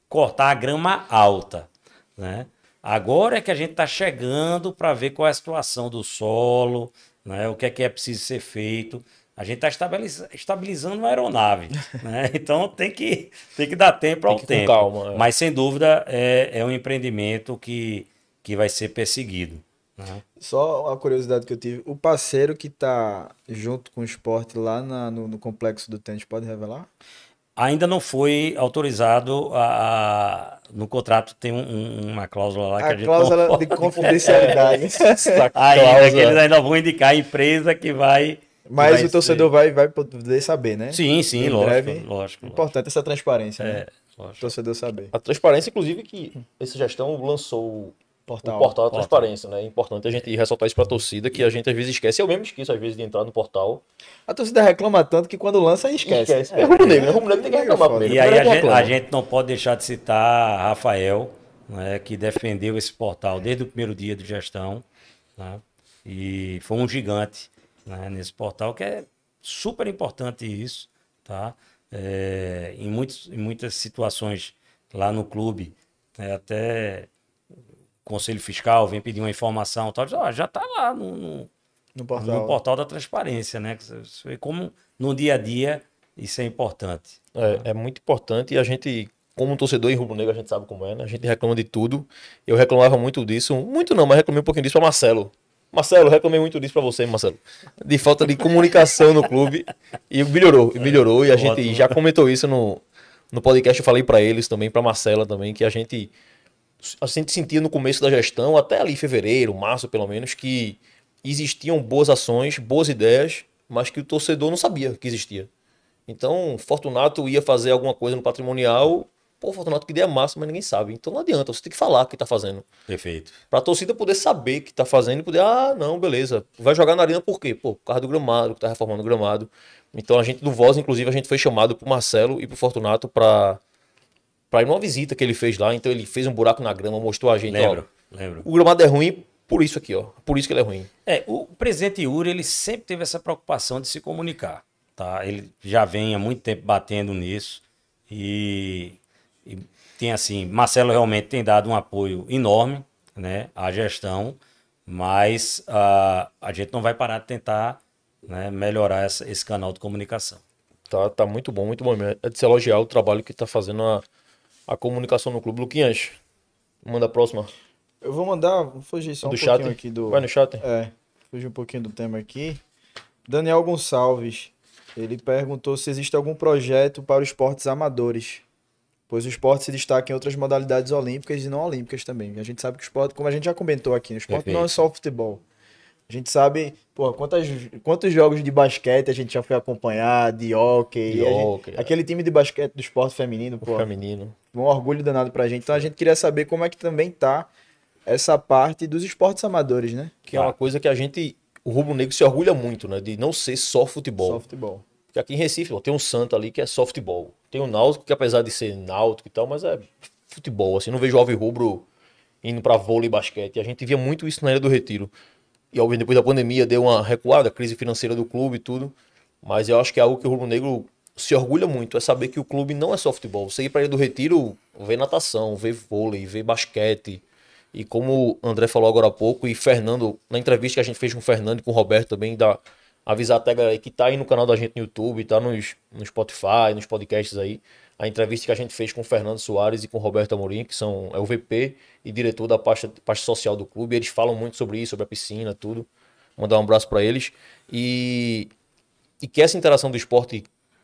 cortar a grama alta, né? Agora é que a gente está chegando para ver qual é a situação do solo, né? o que é que é preciso ser feito. A gente está estabiliza- estabilizando uma aeronave, né? então tem que, tem que dar tempo ao tempo. calma, é. Mas sem dúvida é, é um empreendimento que, que vai ser perseguido. né? só uma curiosidade que eu tive. O parceiro que tá junto com o esporte lá na- no, no complexo do tênis, pode revelar? Ainda não foi autorizado a, a- no contrato tem um- um- uma cláusula lá que a, A gente cláusula não de confidencialidade. Ainda cláusula- que eles ainda vão indicar a empresa que vai. Mas vai o torcedor vai, vai poder saber, né? ser- Sim, sim, Em lógico, breve. lógico. lógico. Importante essa transparência, né? É, O lógico. torcedor saber. A transparência, inclusive, que essa gestão lançou Portal. o portal da Portal. transparência, né? É importante a gente ressaltar isso pra torcida, que a gente às vezes esquece. Eu mesmo esqueço, às vezes, de entrar no portal. A torcida reclama tanto que quando lança, esquece. É, rubro negro, né? Rubro negro tem que reclamar foda. primeiro. E aí a gente, a gente não pode deixar de citar Rafael, né, que defendeu esse portal desde o primeiro dia de gestão. né, e foi um gigante né, nesse portal, que é super importante isso. Tá? É, em, muitos, em muitas situações lá no clube, né, até Conselho Fiscal vem pedir uma informação, tal, já- já está lá no- no, No portal. no portal da transparência, né? Você vê como no dia a dia isso é importante. É, é muito importante e a gente, como torcedor em rubro negro, a gente sabe como é, né? A gente reclama de tudo. Eu reclamava muito disso, muito não, mas reclamei um pouquinho disso pra Marcelo. Marcelo, reclamei muito disso pra você, Marcelo. De falta de comunicação no clube. E melhorou, e melhorou. E a gente Ótimo. já comentou isso no, no podcast. Eu falei pra eles também, pra Marcela também, que a gente, a gente sentia no começo da gestão, até ali em fevereiro, março pelo menos, que existiam boas ações, boas ideias, mas que o torcedor não sabia que existia. Então, Fortunato ia fazer alguma coisa no patrimonial, Pô, Fortunato, que ideia massa, mas ninguém sabe. Então não adianta, você tem que falar o que tá fazendo. Perfeito. Pra torcida poder saber o que tá fazendo e poder, ah, não, beleza. Vai jogar na arena por quê? Pô, por causa do gramado, que tá reformando o gramado. Então a gente do Voz, inclusive, a gente foi chamado pro Marcelo e pro Fortunato pra, pra ir numa visita que ele fez lá. Então ele fez um buraco na grama, mostrou a gente, Lembro, ó, lembro. o gramado é ruim por isso aqui, ó. Por isso que ele é ruim. É, o presidente Yuri, ele sempre teve essa preocupação de se comunicar, tá? Ele já vem há muito tempo batendo nisso e, e tem assim, Marcelo realmente tem dado um apoio enorme, né, à gestão, mas ah, a gente não vai parar de tentar né, melhorar essa- esse canal de comunicação. Tá, tá muito bom, muito bom mesmo. É de se elogiar o trabalho que tá fazendo a, a comunicação no clube. Luquinhas, manda a próxima. Eu vou mandar, vou fugir só um do pouquinho chat. aqui do. Vai no chat. É, fugir um pouquinho do tema aqui. Daniel Gonçalves, ele perguntou se existe algum projeto para os esportes amadores, pois o esporte se destaca em outras modalidades olímpicas e não olímpicas também. A gente sabe que o esporte, como a gente já comentou aqui, o esporte não é Perfeito. só o futebol. A gente sabe, pô, quantas, quantos jogos de basquete a gente já foi acompanhar, de hockey. De a gente- hóquei, é. Aquele time de basquete do esporte feminino, pô, Feminino. um orgulho danado pra gente. Então a gente queria saber como é que também tá essa parte dos esportes amadores, né? Que é uma coisa que a gente, o Rubro Negro se orgulha muito, né? De não ser só futebol. Só futebol. Porque aqui em Recife, ó, tem um Santa ali que é só futebol. Tem o Náutico, que apesar de ser náutico e tal, mas é futebol. Assim, não vejo o Alves Rubro indo pra vôlei e basquete. E a gente via muito isso na Ilha do Retiro. E óbvio, depois da pandemia deu uma recuada, crise financeira do clube e tudo. Mas eu acho que é algo que o Rubro Negro se orgulha muito, é saber que o clube não é só futebol. Você ir pra Ilha do Retiro, ver natação, ver vôlei, ver basquete. E como o André falou agora há pouco, e Fernando, na entrevista que a gente fez com o Fernando e com o Roberto também, da, avisar até a galera que tá aí no canal da gente no YouTube, tá nos, no Spotify, nos podcasts aí. A entrevista que a gente fez com o Fernando Soares e com o Roberto Amorim, que são é o VP e diretor da pasta, pasta social do clube. Eles falam muito sobre isso, sobre a piscina, tudo. Mandar um abraço para eles. E, e que essa interação do esporte,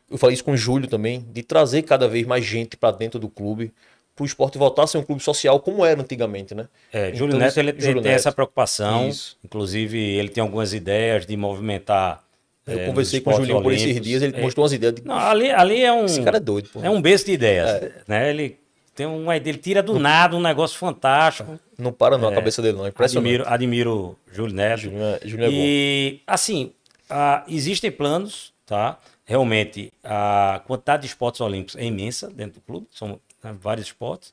eu falei isso com o Júlio também, de trazer cada vez mais gente para dentro do clube, para o esporte voltar a ser um clube social como era antigamente, né? É, Júlio Então, Neto ele tem, Júlio tem Neto. essa preocupação. Isso. Inclusive, ele tem algumas ideias de movimentar. Eu é, conversei com o Julinho por esses dias, ele É, mostrou umas ideias de. Não, ali, ali é um. Esse cara é doido, pô. É um berço de ideias. Né? Ele tem uma ideia, ele tira do nada um negócio fantástico. Não para não, a cabeça dele não. É impressionante. Admiro, admiro o Júlio Neto. É, é bom. E, assim, ah, existem planos, tá? Realmente, a quantidade de esportes olímpicos é imensa dentro do clube, são né, vários esportes.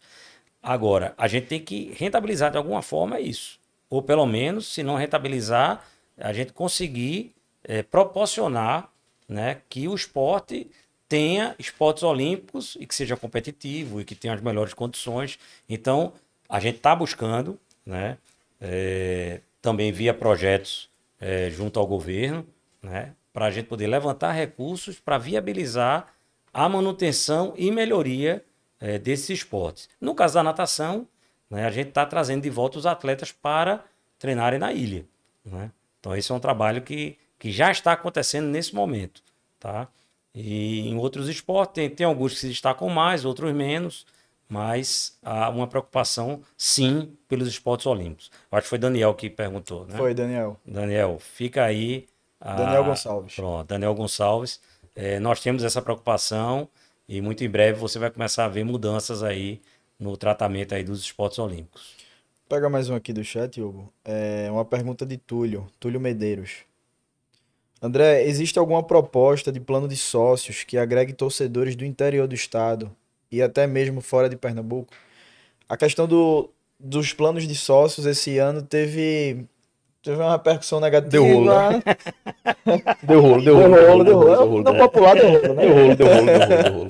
Agora, a gente tem que rentabilizar de alguma forma isso. Ou pelo menos, se não rentabilizar, a gente conseguir eh, proporcionar né, que o esporte tenha esportes olímpicos e que seja competitivo e que tenha as melhores condições. Então, a gente está buscando, né, eh, também via projetos eh, junto ao governo, né, para a gente poder levantar recursos para viabilizar a manutenção e melhoria eh, desses esportes. No caso da natação, né, a gente está trazendo de volta os atletas para treinarem na ilha. né? Então, esse é um trabalho que, que já está acontecendo nesse momento. Tá? E em outros esportes, tem, tem alguns que se destacam mais, outros menos, mas há uma preocupação, sim, pelos esportes olímpicos. Eu acho que foi Daniel que perguntou. Né? Foi, Daniel. Daniel, fica aí. a- Daniel Gonçalves. Pronto, Daniel Gonçalves. É, nós temos essa preocupação e muito em breve você vai começar a ver mudanças aí no tratamento aí dos esportes olímpicos. Pega mais um aqui do chat, Hugo. É uma pergunta de Túlio, Túlio Medeiros. André, existe alguma proposta de plano de sócios que agregue torcedores do interior do estado e até mesmo fora de Pernambuco? A questão do, dos planos de sócios esse ano teve, teve uma repercussão negativa. Deu rolo, né? Deu rolo, deu Deu rolo. rolo, deu rolo. Não popular deu rolo, né? Deu rolo, deu rolo, deu rolo, deu rolo.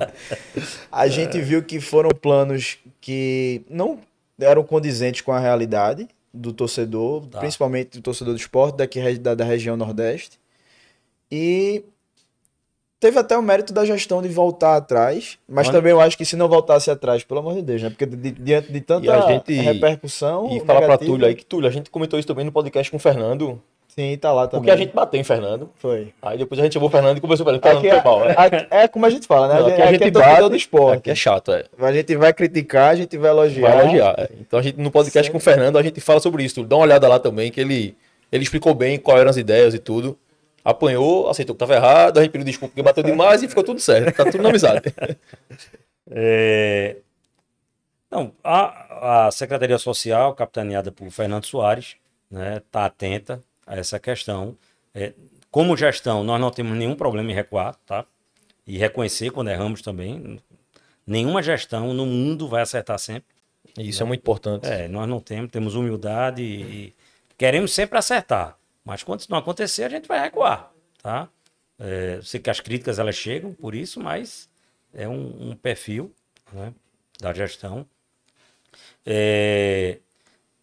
A gente viu que foram planos que não eram condizentes com a realidade do torcedor, Tá. principalmente do torcedor do esporte daqui da, da região Nordeste. E teve até o mérito da gestão de voltar atrás, mas Olha. também eu acho que se não voltasse atrás, pelo amor de Deus, né? Porque di- diante de tanta E a gente- repercussão. E falar pra negativa, Túlio aí que Túlio, a gente comentou isso também no podcast com o Fernando, Sim, tá lá também. porque a gente bateu em Fernando. Foi. Aí depois a gente chamou o Fernando e conversou com ele. Fernando, Aqui foi é, mal, né? aqui- é como a gente fala, né? Não, aqui aqui a gente é bate, do esporte. Aqui é chato, é. A gente vai criticar, a gente vai elogiar. Vai elogiar. é. Então a gente, no podcast com o Fernando, a gente fala sobre isso. Dá uma olhada lá também, que ele, ele explicou bem quais eram as ideias e tudo. Apanhou, aceitou que tava errado, a gente pediu desculpa porque bateu demais e ficou tudo certo. Tá tudo na amizade. É, Não, a, a Secretaria Social, capitaneada por Fernando Soares, está né, tá atenta a essa questão. É, como gestão, nós não temos nenhum problema em recuar, tá? E reconhecer quando erramos também. Nenhuma gestão no mundo vai acertar sempre. Isso né? é muito importante. É, nós não temos, temos humildade e queremos sempre acertar. Mas quando isso não acontecer, a gente vai recuar, tá? É, sei que as críticas elas chegam por isso, mas é um, um perfil né, da gestão. É,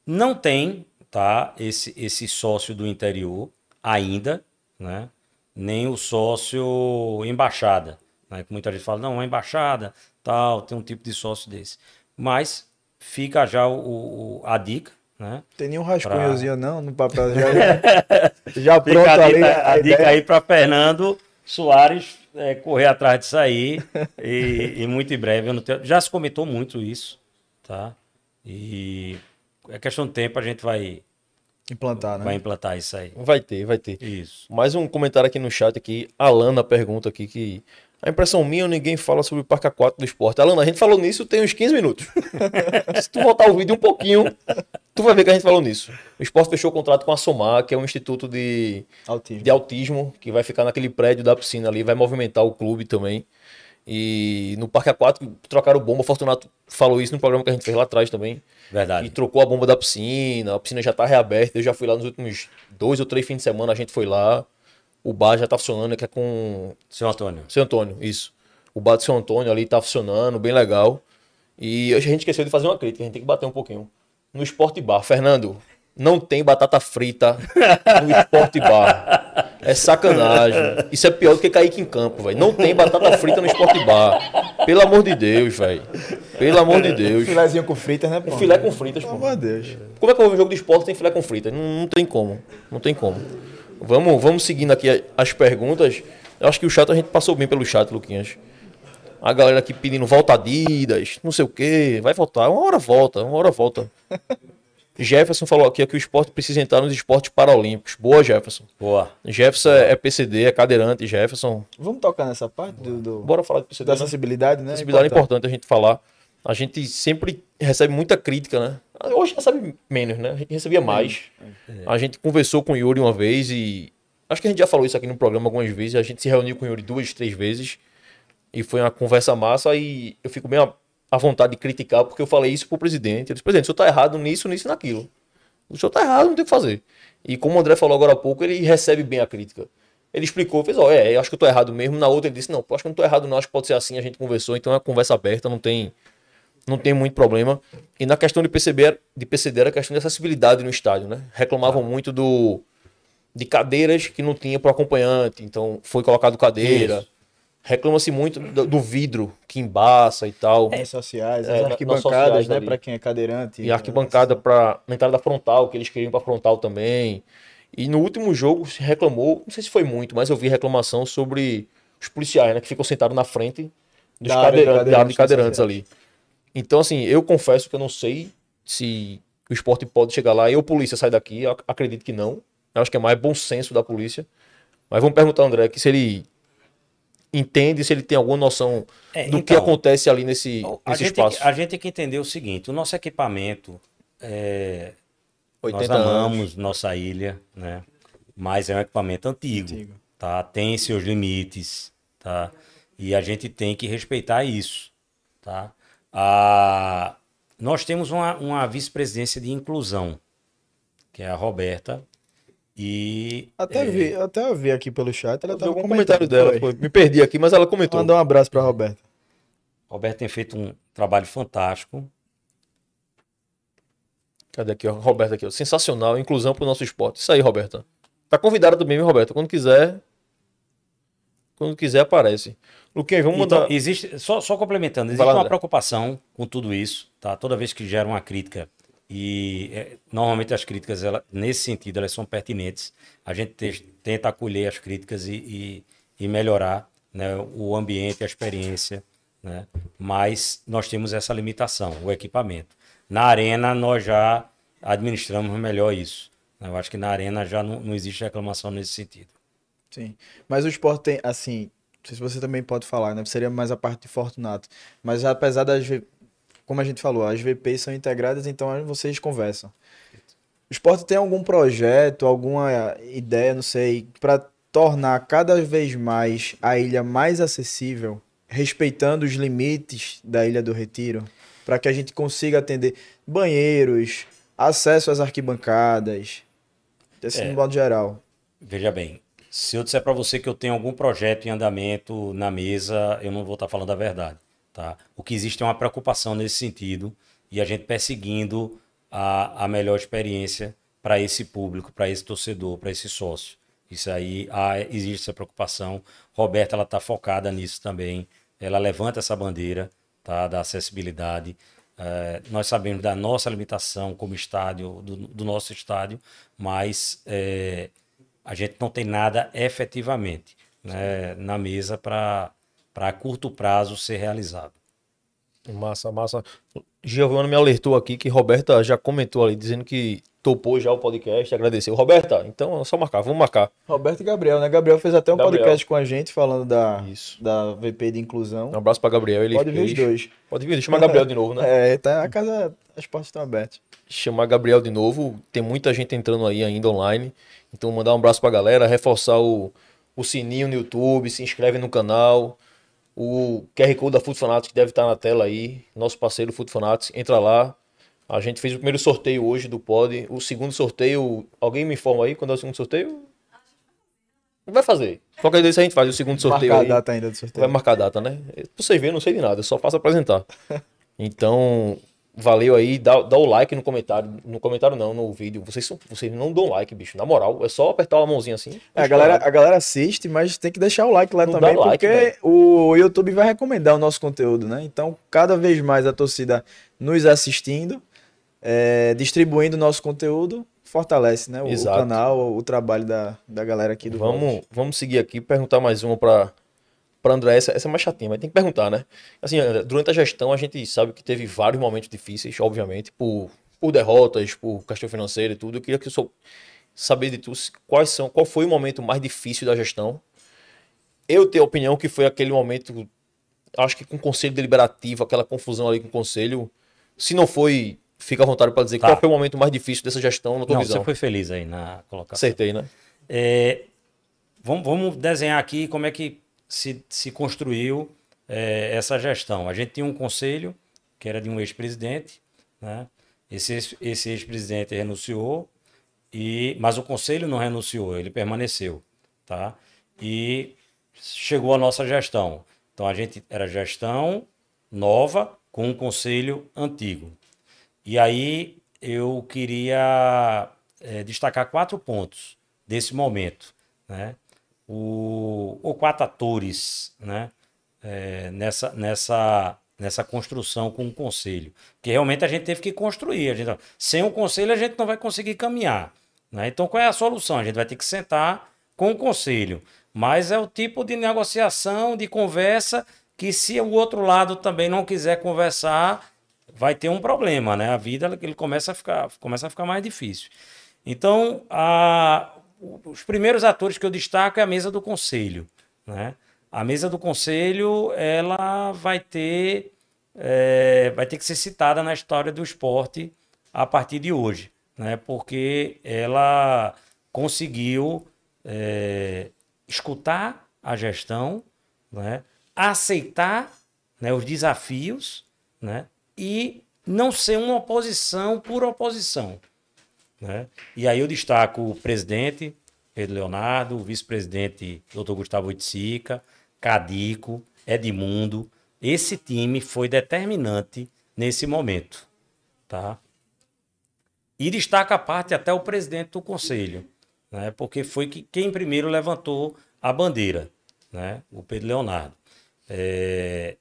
não tem tá, esse, esse sócio do interior ainda, né, nem o sócio embaixada. Né, muita gente fala, não, uma embaixada, tal, tem um tipo de sócio desse. Mas fica já o, o a dica, né? Tem nenhum rascunhozinho pra... não no papel já, já pronto a ali. A, a dica aí para Fernando Soares é, correr atrás disso aí e, e, muito em breve. Tenho... já se comentou muito isso, tá? E é questão de tempo a gente vai implantar, né? Vai implantar isso aí. Vai ter, vai ter. Isso. Mais um comentário aqui no chat aqui. A Lana pergunta aqui que a impressão minha, ninguém fala sobre o Parque Aquático do Esporte. Alana, a gente falou nisso tem uns 15 minutos. Se tu voltar o vídeo um pouquinho, tu vai ver que a gente falou nisso. O esporte fechou o contrato com a Somar, que é um instituto de autismo. de autismo, que vai ficar naquele prédio da piscina ali, vai movimentar o clube também. E no Parque Aquático trocaram bomba. O Fortunato falou isso no programa que a gente fez lá atrás também. Verdade. E trocou a bomba da piscina. A piscina já está reaberta. Eu já fui lá nos últimos dois ou três fins de semana. A gente foi lá. O bar já tá funcionando, que é com. Seu Antônio. Seu Antônio, isso. O bar do Seu Antônio ali tá funcionando, bem legal. E a gente esqueceu de fazer uma crítica, a gente tem que bater um pouquinho. No Esporte Bar, Fernando, não tem batata frita no Esporte Bar. É sacanagem. Isso é pior do que cair aqui em campo, velho. Não tem batata frita no Esporte Bar. Pelo amor de Deus, velho. Pelo amor de Deus. Filézinho com fritas, né, pô? Filé com fritas, pô. Pelo amor de Deus. Como é que eu vou ver um jogo de esporte sem filé com fritas? Não, não tem como. Não tem como. Vamos, vamos seguindo aqui as perguntas. Eu acho que o chat a gente passou bem pelo chat, Luquinhas. A galera aqui pedindo volta Adidas, não sei o quê. Vai voltar. Uma hora volta, uma hora volta. Jefferson falou aqui que o esporte precisa entrar nos esportes paralímpicos. Boa, Jefferson. Boa. Jefferson Boa. é PCD, é cadeirante, Jefferson. Vamos tocar nessa parte do. do... Bora falar de PCD. Da acessibilidade, né? Acessibilidade é importante a gente falar. A gente sempre recebe muita crítica, né? Hoje recebe menos, né? A gente recebia mais. É. A gente conversou com o Yuri uma vez e. Acho que a gente já falou isso aqui no programa algumas vezes. A gente se reuniu com o Yuri duas, três vezes. E foi uma conversa massa e eu fico bem à vontade de criticar, porque eu falei isso pro presidente. Ele disse, presidente, o senhor tá errado nisso, nisso e naquilo. O senhor tá errado, não tem o que fazer. E como o André falou agora há pouco, ele recebe bem a crítica. Ele explicou, fez, ó, é, eu acho que eu tô errado mesmo. Na outra ele disse, não, acho que eu não tô errado não, acho que pode ser assim. A gente conversou, então é uma conversa aberta, não tem não tem muito problema. E na questão de PCB, de PCD era a questão de acessibilidade no estádio, né? Reclamavam ah. muito do de cadeiras que não tinha para o acompanhante, então foi colocado cadeira. Reclama-se muito do, do, vidro que embaça e tal. É, sociais, é, as arquibancadas, né, para quem é cadeirante. E arquibancada para na entrada frontal, que eles queriam para frontal também. E no último jogo se reclamou, não sei se foi muito, mas eu vi reclamação sobre os policiais, né, que ficam sentados na frente dos da cadeirantes, da área de cadeirantes ali. Então, assim, eu confesso que eu não sei se o esporte pode chegar lá e o polícia sai daqui. Eu acredito que não. Eu acho que é mais bom senso da polícia. Mas vamos perguntar ao André que se ele entende, se ele tem alguma noção é, do então, que acontece ali nesse, nesse espaço. Que, a gente tem que entender o seguinte: o nosso equipamento. É, nós amamos anos. nossa ilha, né? Mas é um equipamento antigo, antigo, tá? Tem seus limites, tá? E a gente tem que respeitar isso, tá? Ah, nós temos uma, uma vice-presidência de inclusão, que é a Roberta. E. Até, é... vi, até eu vi aqui pelo chat. Ela tava um comentário dela. Foi. Me perdi aqui, mas ela comentou. Mandar um abraço para Roberta. Roberta tem feito um trabalho fantástico. Cadê aqui, ó? Roberta aqui, ó. Sensacional, inclusão para o nosso esporte. Isso aí, Roberta. Tá convidada também, Roberta? Quando quiser. Quando quiser, aparece. Luquinhas, vamos então, mudar. Existe, só, só complementando, existe uma preocupação com tudo isso, tá? Toda vez que gera uma crítica, e é, normalmente as críticas, ela, nesse sentido, elas são pertinentes. A gente te, tenta acolher as críticas e, e, e melhorar né, o ambiente, a experiência, né? Mas nós temos essa limitação, o equipamento. Na arena, nós já administramos melhor isso. Eu acho que na arena já não, não existe reclamação nesse sentido. Sim. Mas o esporte tem, assim, não sei se você também pode falar, né? Seria mais a parte de Fortunato. Mas apesar das como a gente falou, as VPs são integradas, então vocês conversam. O esporte tem algum projeto, alguma ideia, não sei, para tornar cada vez mais a ilha mais acessível, respeitando os limites da Ilha do Retiro, para que a gente consiga atender banheiros, acesso às arquibancadas, desse é, modo geral. Veja bem, se eu disser para você que eu tenho algum projeto em andamento na mesa, eu não vou estar tá falando a verdade. Tá? O que existe é uma preocupação nesse sentido e a gente perseguindo a, a melhor experiência para esse público, para esse torcedor, para esse sócio. Isso aí há, existe essa preocupação. Roberta ela está focada nisso também. Ela levanta essa bandeira tá, da acessibilidade. É, nós sabemos da nossa limitação como estádio, do, do nosso estádio, mas é, a gente não tem nada efetivamente né, na mesa para a curto prazo ser realizado. Massa, massa. Giovanni me alertou aqui que Roberta já comentou ali, dizendo que topou já o podcast, agradeceu. Roberta, então é só marcar, vamos marcar. Roberto e Gabriel, né? Gabriel fez até um Gabriel. podcast com a gente falando da, Isso. da VP de inclusão. Um abraço para Gabriel. Ele Pode vir os dois. Pode vir, chamar Gabriel de novo, né? É, tá, a casa, as portas estão abertas. Chamar Gabriel de novo, tem muita gente entrando aí ainda online. Então mandar um abraço pra galera, reforçar o, o sininho no YouTube, se inscreve no canal. O QR Code da Food Fanatics deve estar na tela aí. Nosso parceiro Food Fanatics, entra lá. A gente fez o primeiro sorteio hoje do Pod. O segundo sorteio, alguém me informa aí quando é o segundo sorteio? Vai fazer. Qualquer dia a gente faz o segundo sorteio. Marcar a data ainda do sorteio. Vai marcar a data, né? Pra vocês verem, não sei de nada, só faço apresentar. Então, valeu aí, dá, dá o like no comentário. No comentário não, no vídeo. Vocês, vocês não dão like, bicho. Na moral, é só apertar a mãozinha assim. É, a, galera, a galera assiste, mas tem que deixar o like lá não também, like, porque o YouTube vai recomendar o nosso conteúdo, né? Então, cada vez mais a torcida nos assistindo, é, distribuindo o nosso conteúdo, fortalece, né? O, o, canal, o trabalho da, da galera aqui do Vamos, vamos seguir aqui, perguntar mais uma para para André, essa, essa é mais chatinha, mas tem que perguntar, né? Assim, durante a gestão a gente sabe que teve vários momentos difíceis, obviamente, por, por derrotas, por questão financeira e tudo. Eu queria que eu só saber de tu quais são, qual foi o momento mais difícil da gestão. Eu tenho a opinião que foi aquele momento, acho que com o conselho deliberativo, aquela confusão ali com o conselho. Se não foi, fica à vontade para dizer tá. qual foi o momento mais difícil dessa gestão na tua não, visão. Você foi feliz aí na colocação. Acertei, né? É, vamos, vamos desenhar aqui como é que se, se construiu é, essa gestão. A gente tinha um conselho, que era de um ex-presidente, né? esse, ex-presidente renunciou, e, mas o conselho não renunciou, ele permaneceu. Tá? E chegou a nossa gestão. Então a gente era gestão nova com um conselho antigo. E aí eu queria é, destacar quatro pontos desse momento. Né? O, ou quatro atores né, é, nessa, nessa, nessa construção com o conselho. Porque realmente a gente teve que construir. A gente, sem o conselho a gente não vai conseguir caminhar. Né? Então qual é a solução? A gente vai ter que sentar com o conselho. Mas é o tipo de negociação, de conversa, que se o outro lado também não quiser conversar, vai ter um problema, né? A vida ele começa a ficar, começa a ficar mais difícil. Então, a, os primeiros atores que eu destaco é a mesa do conselho. Né? A mesa do conselho ela vai ter, é, vai ter que ser citada na história do esporte a partir de hoje, né? porque ela conseguiu é, escutar a gestão, né? aceitar né, os desafios né? e não ser uma oposição por oposição. Né? E aí eu destaco o presidente, Pedro Leonardo, o vice-presidente, Dr. Gustavo Oiticica, Cadico, Edmundo. Esse time foi determinante nesse momento. Tá? E destaca a parte até o presidente do conselho, né? porque foi que, quem primeiro levantou a bandeira, né? o Pedro Leonardo. É,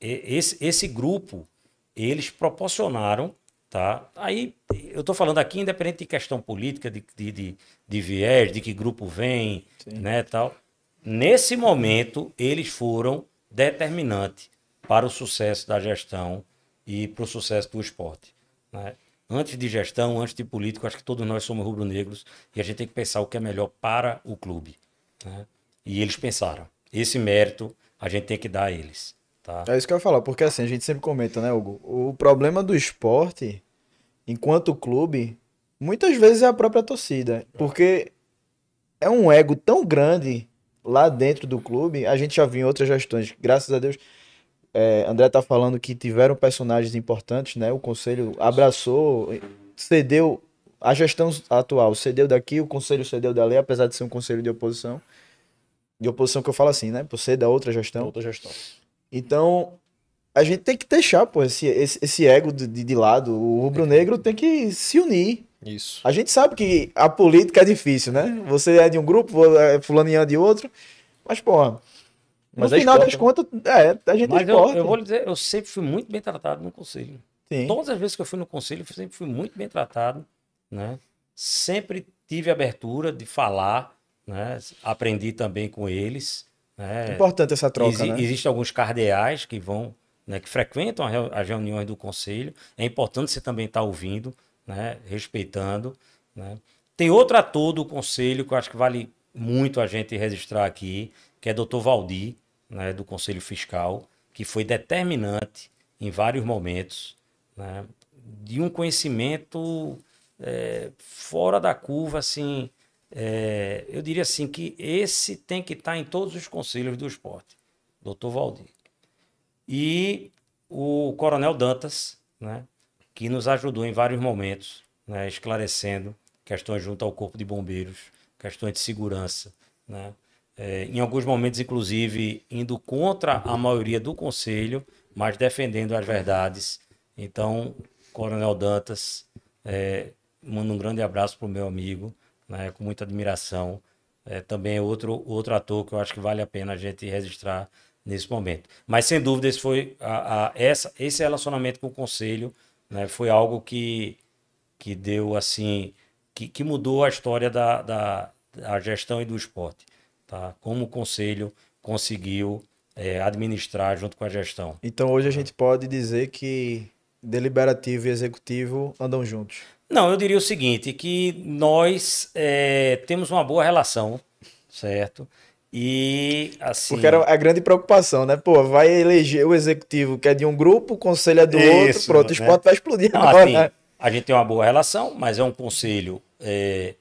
esse, esse grupo, eles proporcionaram Tá? Aí eu estou falando aqui, independente de questão política, de, de, de, de viés, de que grupo vem, Sim. né, tal. Nesse momento, eles foram determinantes para o sucesso da gestão e para o sucesso do esporte. Né? Antes de gestão, antes de político, acho que todos nós somos rubro-negros e a gente tem que pensar o que é melhor para o clube. Né? E eles pensaram. Esse mérito a gente tem que dar a eles. Tá? É isso que eu ia falar, porque assim, a gente sempre comenta, né, Hugo? O problema do esporte, enquanto clube, muitas vezes é a própria torcida. Porque é um ego tão grande lá dentro do clube. A gente já viu em outras gestões, graças a Deus. É, André tá falando que tiveram personagens importantes, né? O conselho abraçou, cedeu. A gestão atual cedeu daqui, o conselho cedeu dali, apesar de ser um conselho de oposição. De oposição que eu falo assim, né? Por ser da outra gestão. Outra gestão. Então, a gente tem que deixar, pô, esse, esse, esse ego de, de lado. O rubro-negro tem que se unir. Isso. A gente sabe que a política é difícil, né? Você é de um grupo, é fulaninho é de outro. Mas, pô, no Mas é final das esporte, contas, é, a gente é Mas eu, eu vou lhe dizer, eu sempre fui muito bem tratado no conselho. Sim. Todas as vezes que eu fui no conselho, eu sempre fui muito bem tratado, né? Sempre tive abertura de falar, né? Aprendi também com eles, né? É importante essa troca, Exi- né? Existem alguns cardeais que vão, né, que frequentam as reuniões do conselho. É importante você também estar ouvindo, né, respeitando. Né. Tem outro ator do conselho que eu acho que vale muito a gente registrar aqui, que é Dr. Valdir, né, do Conselho Fiscal, que foi determinante em vários momentos, né, de um conhecimento é, fora da curva, assim, é, eu diria assim que esse tem que estar em todos os conselhos do esporte, Dr. Valdir. E o Coronel Dantas, né, que nos ajudou em vários momentos, né, esclarecendo questões junto ao Corpo de Bombeiros, questões de segurança, né, é, em alguns momentos, inclusive, indo contra a maioria do conselho, mas defendendo as verdades. Então, Coronel Dantas, é, mando um grande abraço para o meu amigo, né, com muita admiração. É, também é outro, outro ator que eu acho que vale a pena a gente registrar nesse momento. Mas, sem dúvida, esse, foi a, a- essa, esse relacionamento com o conselho né, foi algo que, que deu assim, que, que mudou a história da, da, da gestão e do esporte. Tá? Como o conselho conseguiu é, administrar junto com a gestão. Então hoje a gente pode dizer que deliberativo e executivo andam juntos. Não, eu diria o seguinte, que nós é, temos uma boa relação, certo? E assim. Porque era a grande preocupação, né? Pô, vai eleger o executivo que é de um grupo, o conselho é do outro, Isso, pronto, o né? esporte vai explodir Não, agora, assim, né? a gente tem uma boa relação, mas é um conselho é,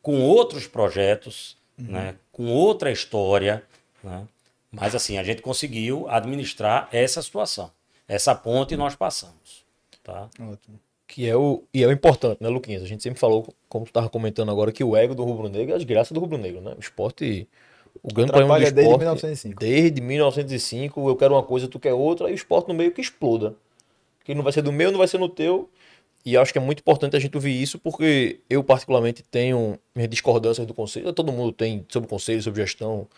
com outros projetos, né, com outra história, né? mas assim, a gente conseguiu administrar essa situação. Essa ponte nós passamos. Tá? Ótimo. Que é o, e é o importante, né, Luquinhas? A gente sempre falou, como tu estava comentando agora, que o ego do rubro-negro é as graças do rubro-negro, né? O esporte, o grande problema do Atrapalha desde esporte... 1905. Desde 1905, eu quero uma coisa, tu quer outra, e o esporte no meio que exploda. Que não vai ser do meu, não vai ser no teu. E acho que é muito importante a gente ouvir isso, porque eu, particularmente, tenho minhas discordâncias do conselho. Todo mundo tem sobre conselho, sobre gestão.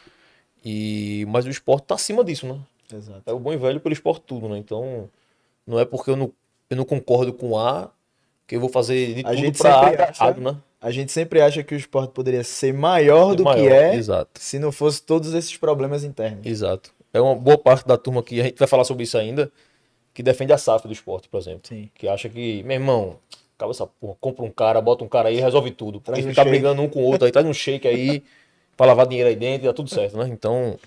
E... Mas o esporte tá acima disso, né? Exato. É o bom e velho pelo esporte tudo, né? Então, não é porque eu não, eu não concordo com A que eu vou fazer de A tudo gente pra A acha- errado, né? A gente sempre acha que o esporte poderia ser maior do Maior, que é Exato. se não fosse todos esses problemas internos. Exato. É uma boa parte da turma que a gente vai falar sobre isso ainda, que defende a SAF do esporte, por exemplo. Sim. Que acha que, meu irmão, acaba essa porra, compra um cara, bota um cara aí e resolve tudo. Porque Traz um ficar shake. brigando um com o outro aí, traz um shake aí pra lavar dinheiro aí dentro e dá tudo certo, né? Então,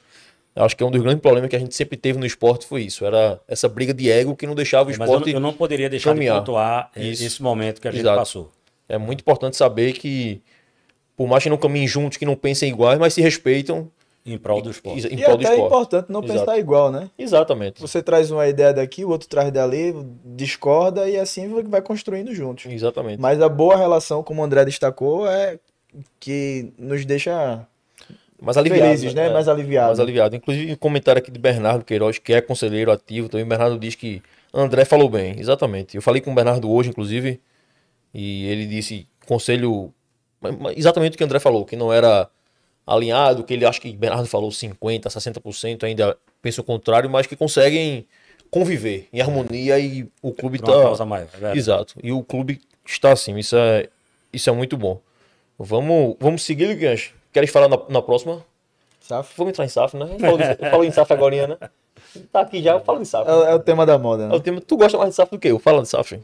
eu acho que é um dos grandes problemas que a gente sempre teve no esporte foi isso. Era essa briga de ego que não deixava o Mas eu, esporte. eu não poderia deixar caminhar. de pontuar eh, Isso. esse momento que a gente Exato. passou. É muito importante saber que, por mais que não caminhem juntos, que não pensem iguais, mas se respeitam Em prol do esporte. em E prol do até é importante não Exato. pensar igual, né? Exatamente. Você traz uma ideia daqui, o outro traz dali, discorda e assim vai construindo juntos. Exatamente. Mas a boa relação, como o André destacou, é que nos deixa mais aliviado, felizes, né? É, Mais aliviados. mais aliviado. Inclusive, um comentário aqui de Bernardo Queiroz, que é conselheiro ativo também. Bernardo diz que André falou bem, exatamente. Eu falei com o Bernardo hoje, inclusive, e ele disse conselho exatamente o que o André falou, que não era alinhado, que ele acha que Bernardo falou 50%, 60%, ainda pensa o contrário, mas que conseguem conviver em harmonia e o clube tá maior. é. Exato. E o clube está assim. Isso é, isso é muito bom. Vamos, vamos seguir, Luquinhas. Queres falar na, na próxima? Saf? Vamos entrar em SAF, né? Eu falo, de- eu falo em SAF agora, né? Tá aqui já, eu falo em SAF. É, o- é o tema da moda, É né? o tema- tu gosta mais de SAF do que eu? Fala de SAF.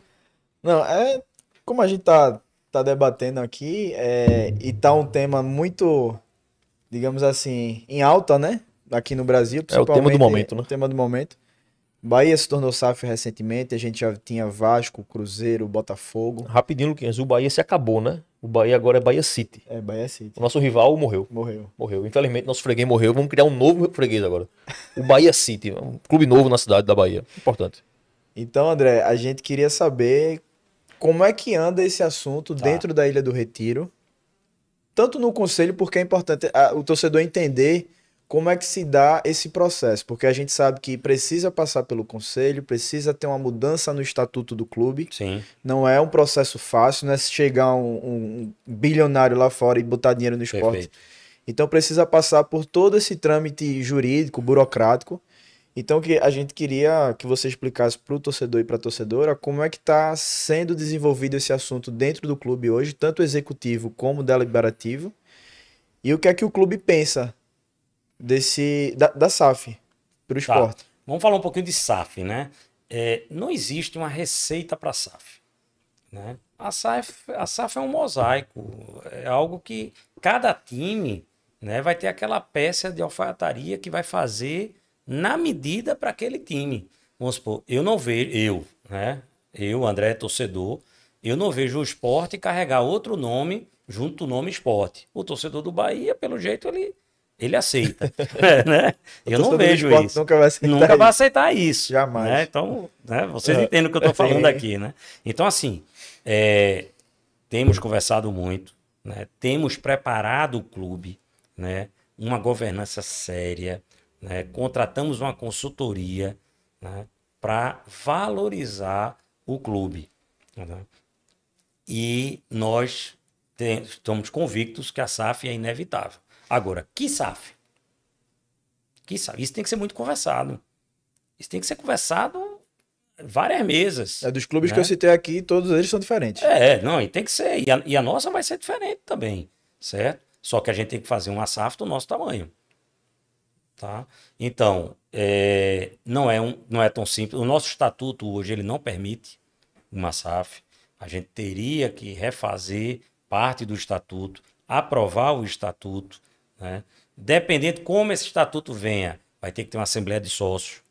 Não, é como a gente tá, tá debatendo aqui, é, e tá um tema muito, digamos assim, em alta, né? Aqui no Brasil, É o tema do momento, né? o tema do momento. Bahia se tornou SAF recentemente, a gente já tinha Vasco, Cruzeiro, Botafogo. Rapidinho, Luquinhas, o Bahia se acabou, né? O Bahia agora é Bahia City. É, Bahia City. O nosso rival morreu. Morreu. Morreu. Infelizmente, nosso freguês morreu. Vamos criar um novo freguês agora. O Bahia City, um clube novo na cidade da Bahia. Importante. Então, André, a gente queria saber como é que anda esse assunto Tá. dentro da Ilha do Retiro. Tanto no conselho, porque é importante ah, o torcedor entender como é que se dá esse processo, porque a gente sabe que precisa passar pelo conselho, precisa ter uma mudança no estatuto do clube. Sim. Não é um processo fácil, não é chegar um, um bilionário lá fora e botar dinheiro no esporte. Perfeito. Então precisa passar por todo esse trâmite jurídico, burocrático. Então que a gente queria que você explicasse para o torcedor e para a torcedora como é que está sendo desenvolvido esse assunto dentro do clube hoje, tanto executivo como deliberativo, e o que é que o clube pensa desse da, da SAF para o Tá. esporte. Vamos falar um pouquinho de SAF, né? É, não existe uma receita para SAF. Né? A, SAF. a SAF é um mosaico, é algo que cada time né, vai ter aquela peça de alfaiataria que vai fazer na medida para aquele time. Vamos supor, eu não vejo, eu, né? Eu, André, torcedor, eu não vejo o esporte carregar outro nome junto do nome esporte. O torcedor do Bahia, pelo jeito, ele, ele aceita. né? Eu não vejo isso. nunca vai aceitar Nunca vai isso. aceitar isso. Jamais. né? Então, né, vocês É. entendem o que eu estou falando aqui, né? Então, assim, é, temos conversado muito, né? temos preparado o clube, né? uma governança séria, né? contratamos uma consultoria né? para valorizar o clube. né? E nós estamos convictos que a SAF é inevitável. Agora, que SAF? Que SAF? Isso tem que ser muito conversado. Isso tem que ser conversado várias mesas. É dos clubes né? que eu citei aqui, todos eles são diferentes. É, não, e tem que ser. E a, e a nossa vai ser diferente também, certo? Só que a gente tem que fazer uma SAF do nosso tamanho. Tá? Então, é, não, é um, não é tão simples. O nosso estatuto hoje ele não permite uma SAF. A gente teria que refazer parte do estatuto, aprovar o estatuto. Né? Dependendo de como esse estatuto venha, vai ter que ter uma assembleia de sócios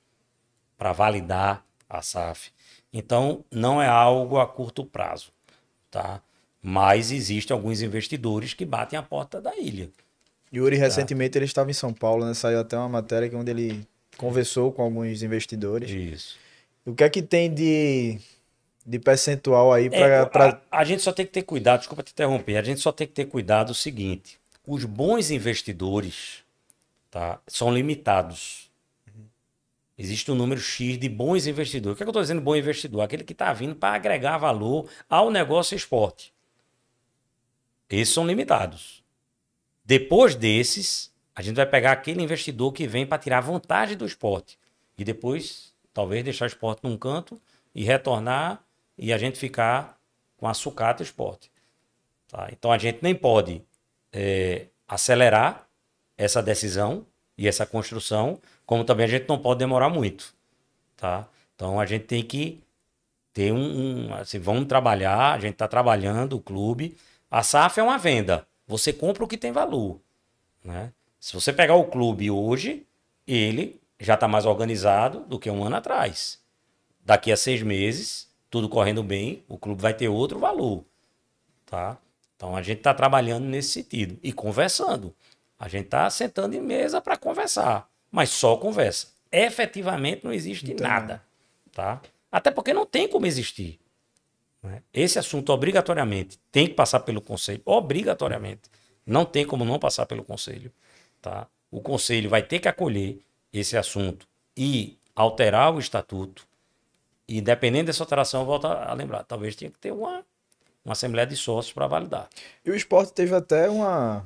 para validar a SAF. Então, não é algo a curto prazo, tá? Mas existem alguns investidores que batem a porta da ilha. Yuri, recentemente, ele estava em São Paulo, né? Saiu até uma matéria que- onde ele conversou com alguns investidores. Isso. O que é que tem de, de percentual aí É, para. a, a gente só tem que ter cuidado, desculpa te interromper, a gente só tem que ter cuidado o seguinte: os bons investidores tá, são limitados. Existe um número X de bons investidores. O que, é que eu estou dizendo bom investidor? Aquele que está vindo para agregar valor ao negócio esporte. Esses são limitados. Depois desses, a gente vai pegar aquele investidor que vem para tirar vantagem do esporte. E depois, talvez, deixar o esporte num canto e retornar e a gente ficar com a sucata esporte. Tá? Então a gente nem pode é, acelerar essa decisão e essa construção, como também a gente não pode demorar muito. Tá? Então a gente tem que ter um. um assim, vamos trabalhar, a gente está trabalhando o clube. A SAF é uma venda. Você compra o que tem valor. Né? Se você pegar o clube hoje, ele já está mais organizado do que um ano atrás. Daqui a seis meses, tudo correndo bem, o clube vai ter outro valor. Tá? Então a gente está trabalhando nesse sentido e conversando. A gente está sentando em mesa para conversar, mas só conversa. Efetivamente não existe Então, nada. Tá? Até porque não tem como existir. Né? Esse assunto, obrigatoriamente, tem que passar pelo conselho. Obrigatoriamente. Não tem como não passar pelo conselho. Tá? O conselho vai ter que acolher esse assunto e alterar o estatuto. E dependendo dessa alteração, eu volto a lembrar. Talvez tenha que ter uma, uma assembleia de sócios para validar. E o esporte teve até uma.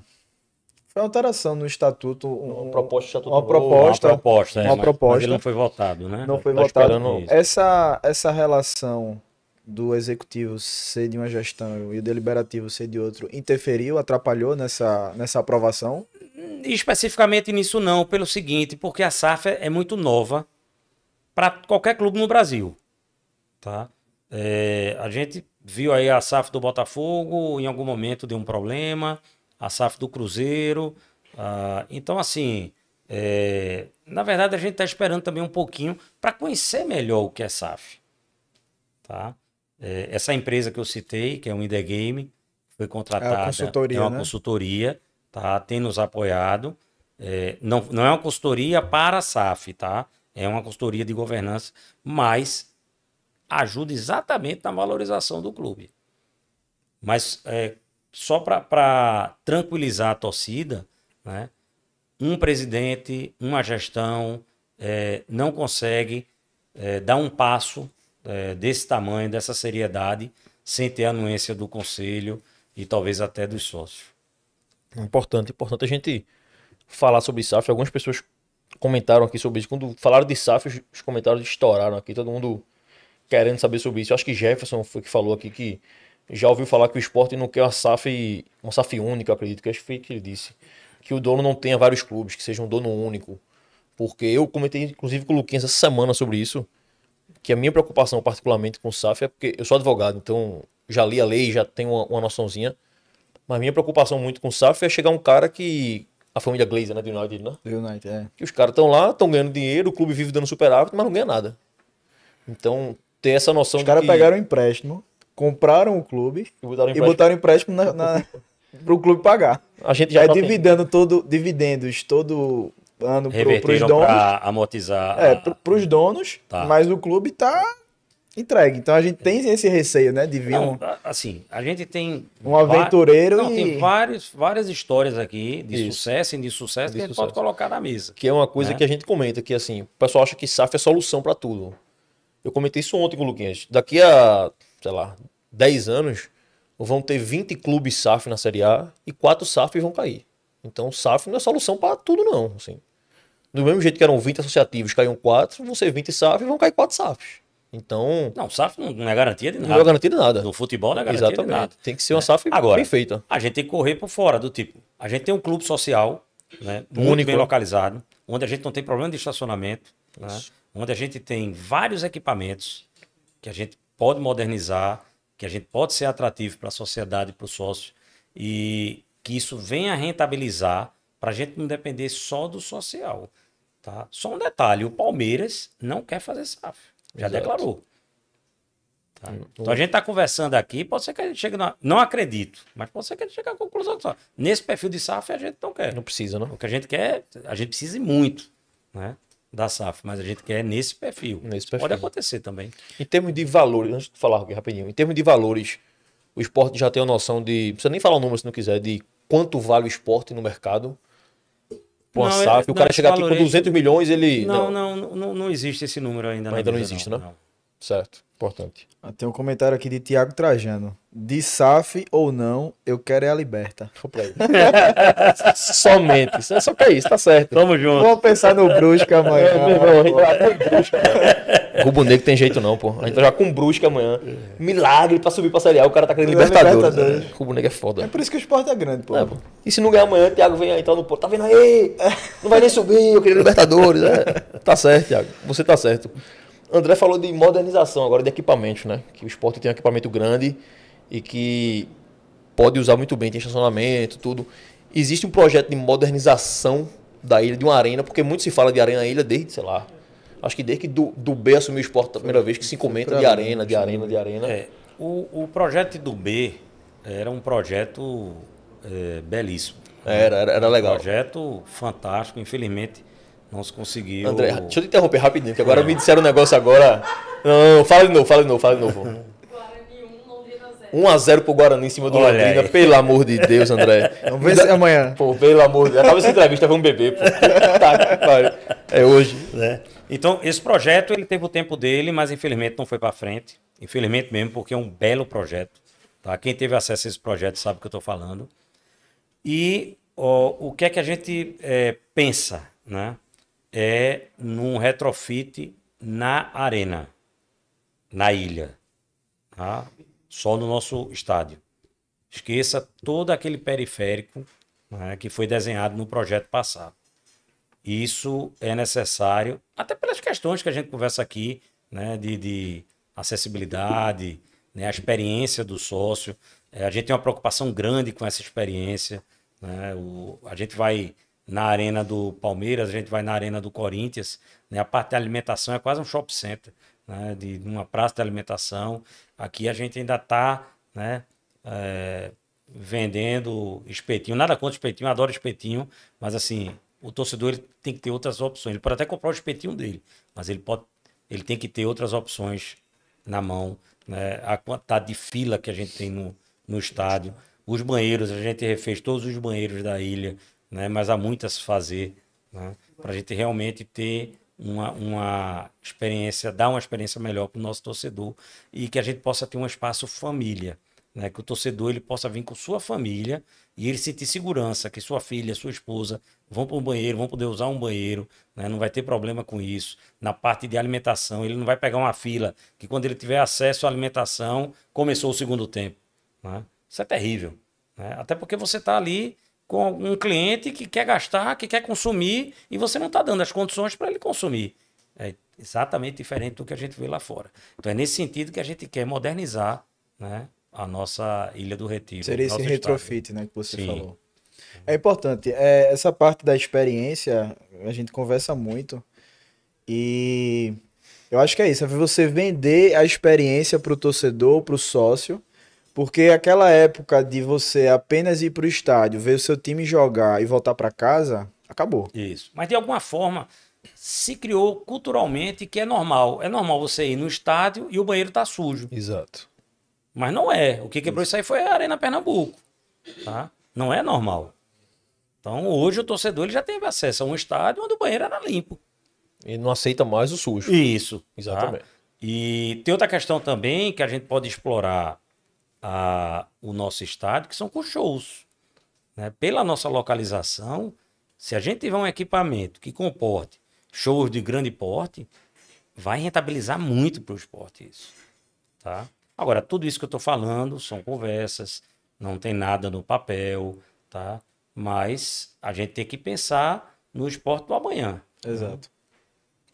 Foi uma alteração no estatuto. um- Uma proposta estatuto Uma proposta. uma proposta, é, uma mas- mas proposta. ele não foi votado, né? Não foi Tá votado. Essa, essa relação do executivo ser de uma gestão e o deliberativo ser de outro interferiu, atrapalhou nessa, nessa aprovação? Especificamente nisso não, pelo seguinte, porque a SAF é muito nova para qualquer clube no Brasil. Tá? É, a gente viu aí a SAF do Botafogo, em algum momento deu um problema, a SAF do Cruzeiro. ah, então, assim, É, na verdade, a gente está esperando também um pouquinho para conhecer melhor o que é SAF. Tá? É, essa empresa que eu citei, que é o Indegame, foi contratada. É uma consultoria. É uma né? consultoria, tá? tem nos apoiado. É, não, não é uma consultoria para a SAF, tá? É uma consultoria de governança, mas ajuda exatamente na valorização do clube. Mas é, só para tranquilizar a torcida, né? um presidente, uma gestão é, não consegue é, dar um passo é, desse tamanho, dessa seriedade, sem ter anuência do conselho e talvez até dos sócios. Importante, importante a gente falar sobre SAF. Algumas pessoas comentaram aqui sobre isso. Quando falaram de SAF, os comentários estouraram aqui, todo mundo querendo saber sobre isso. Eu acho que Jefferson foi que falou aqui que já ouviu falar que o esporte não quer uma SAF, uma SAF única, acredito que acho que foi que ele disse. Que o dono não tenha vários clubes, que seja um dono único. Porque eu comentei, inclusive, com o Luquinhas essa semana sobre isso. Que a minha preocupação, particularmente com o SAF, é porque eu sou advogado, então já li a lei, já tenho uma, uma noçãozinha. Mas minha preocupação muito com o SAF é chegar um cara que. A família Glazer, né? Do United, né? Do United, é. Que os caras estão lá, estão ganhando dinheiro, o clube vive dando superávit, mas não ganha nada. Então, ter essa noção Os de caras que... pegaram um empréstimo, compraram o clube e botaram e empréstimo. botaram empréstimo na, na, pro clube pagar. A gente já é tem- dividendo todo, dividendos todo ano pros Reverteram donos. para amortizar. É, a- pro, pros donos, Tá. mas o clube tá entregue. Então a gente tem esse receio, né? De vir Não, um, assim, a gente tem. um aventureiro Não, e. tem vários, várias histórias aqui de Isso. sucesso e de sucesso De que a gente pode colocar na mesa. Que é uma coisa Né? que a gente comenta, que assim, o pessoal acha que SAF é solução para tudo. Eu comentei isso ontem com o Luquinhas. Daqui a, sei lá, 10 anos, vão ter 20 clubes SAF na Série A e 4 SAF vão cair. Então, SAF não é solução para tudo, não. Assim. Do mesmo jeito que eram 20 associativos, caíam 4, vão ser 20 SAF e vão cair 4 SAFs. Então, Não, SAF não, é garantia de nada. não é garantia de nada. No futebol não é garantia de nada. Exatamente. Tem que ser uma SAF Agora, bem feita. A gente tem que correr por fora do tipo. A gente tem um clube social, né, muito Único, bem localizado, onde a gente não tem problema de estacionamento, né, onde a gente tem vários equipamentos que a gente pode modernizar, que a gente pode ser atrativo para a sociedade, para o sócio, e que isso venha a rentabilizar para a gente não depender só do social. Tá? Só um detalhe: o Palmeiras não quer fazer SAF. Já Exato. declarou. Tá? Então a gente está conversando aqui, pode ser que a gente chegue na. Não acredito, mas pode ser que a gente chegue à conclusão só. Nesse perfil de SAF a gente não quer. Não precisa, não. O que a gente quer, a gente precisa muito né, da SAF, mas a gente quer nesse perfil. Nesse Isso Pode perfil. acontecer também. Em termos de valores, antes de falar aqui rapidinho, em termos de valores, o esporte já tem uma noção de. Não precisa nem falar o número se não quiser, de quanto vale o esporte no mercado. Pô, uma Não, SAF, é- o cara chegar aqui com valorejo- 200 milhões, ele. Não, não, não, não existe esse número ainda. Ainda não existe, né? Certo, importante. Ah, Tem um comentário aqui de Tiago Trajano. De SAF ou não, eu quero é a liberta. Somente. Só que é isso, tá certo. Tamo junto. Vamos pensar no Brusca amanhã. É, meu irmão, a gente vai até Brusca, cara. Rubro Negro tem jeito não, pô. A gente vai jogar com Brusca amanhã. Milagre pra subir pra Série A. O cara tá querendo Libertadores. Libertadores. né? Rubro Negro é foda. É por isso que o esporte é grande, pô. É, pô. E se não ganhar amanhã, o Thiago vem aí, entrar no ponto. Tá vendo aí? Não vai nem subir, eu queria Libertadores. É. Tá certo, Thiago. Você tá certo. André falou de modernização agora, de equipamentos, né? Que o esporte tem um equipamento grande e que pode usar muito bem, tem estacionamento, tudo. Existe um projeto de modernização da ilha, de uma arena, porque muito se fala de arena na ilha desde, sei lá. Acho que desde que do, do B assumiu o esporte pela primeira vez que se comenta de arena, de arena, de arena. É, o, o projeto do B era um projeto é, belíssimo. Era, era, era Um legal. projeto fantástico. Infelizmente, não se conseguiu. André, deixa eu te interromper rapidinho, que agora me disseram um negócio agora. Não, não, fala de novo, fala de novo, fala de novo. Guarani 1, Londrina 0. 1x0 pro Guarani em cima do Olha Londrina, aí. pelo amor de Deus, André. Vamos ver se amanhã. Pô, pelo amor de Deus. Acaba essa entrevista, vamos beber, pô. Tá. É hoje. né? Então, esse projeto ele teve o tempo dele, mas infelizmente não foi para frente. Infelizmente mesmo, porque é um belo projeto. Tá? Quem teve acesso a esse projeto sabe o que eu estou falando. E ó, o que é que a gente é, pensa? Né? É num retrofit na arena, na ilha. Tá? Só no nosso estádio. Esqueça todo aquele periférico né, que foi desenhado no projeto passado. Isso é necessário, até pelas questões que a gente conversa aqui, né, de, de acessibilidade, né, a experiência do sócio. É, a gente tem uma preocupação grande com essa experiência. né, o- a gente vai na arena do Palmeiras, a gente vai na arena do Corinthians, né? A parte de alimentação é quase um shopping center, né? De uma praça de alimentação. Aqui a gente ainda está, né? É, vendendo espetinho. Nada contra espetinho, adoro espetinho, mas assim, o torcedor tem que ter outras opções. Ele pode até comprar o espetinho dele, mas ele pode, ele tem que ter outras opções na mão, né? A quantidade de fila que a gente tem no, no estádio, os banheiros, a gente refez todos os banheiros da ilha, né? Mas há muito a se fazer, né? Para a gente realmente ter uma, uma experiência, dar uma experiência melhor para o nosso torcedor e que a gente possa ter um espaço família né? Que o torcedor ele possa vir com sua família e ele sentir segurança que sua filha, sua esposa vão para um banheiro, vão poder usar um banheiro, né? Não vai ter problema com isso. Na parte de alimentação, ele não vai pegar uma fila que quando ele tiver acesso à alimentação começou o segundo tempo, né? Isso é terrível, né? Até porque você está ali com um cliente que quer gastar, que quer consumir e você não está dando as condições para ele consumir. É exatamente diferente do que a gente vê lá fora. Então é nesse sentido que a gente quer modernizar né, a nossa Ilha do Retiro. Seria esse retrofit, né, que você Sim. falou. É importante. É, essa parte da experiência, a gente conversa muito. E eu acho que é isso. É você vender a experiência para o torcedor, para o sócio. Porque aquela época de você apenas ir para o estádio, ver o seu time jogar e voltar para casa, acabou. Isso. Mas de alguma forma se criou culturalmente que é normal. É normal você ir no estádio e o banheiro tá sujo. Exato. Mas não é. O que quebrou isso aí foi a Arena Pernambuco. Tá? Não é normal. Então hoje o torcedor ele já teve acesso a um estádio onde o banheiro era limpo. E não aceita mais o sujo. Isso. Exatamente. Tá? E tem outra questão também que a gente pode explorar a, o nosso estádio, que são com shows. Né? Pela nossa localização, se a gente tiver um equipamento que comporte shows de grande porte, vai rentabilizar muito para o esporte isso. Tá? Agora, tudo isso que eu estou falando são conversas, não tem nada no papel, tá? mas a gente tem que pensar no esporte do amanhã. Exato.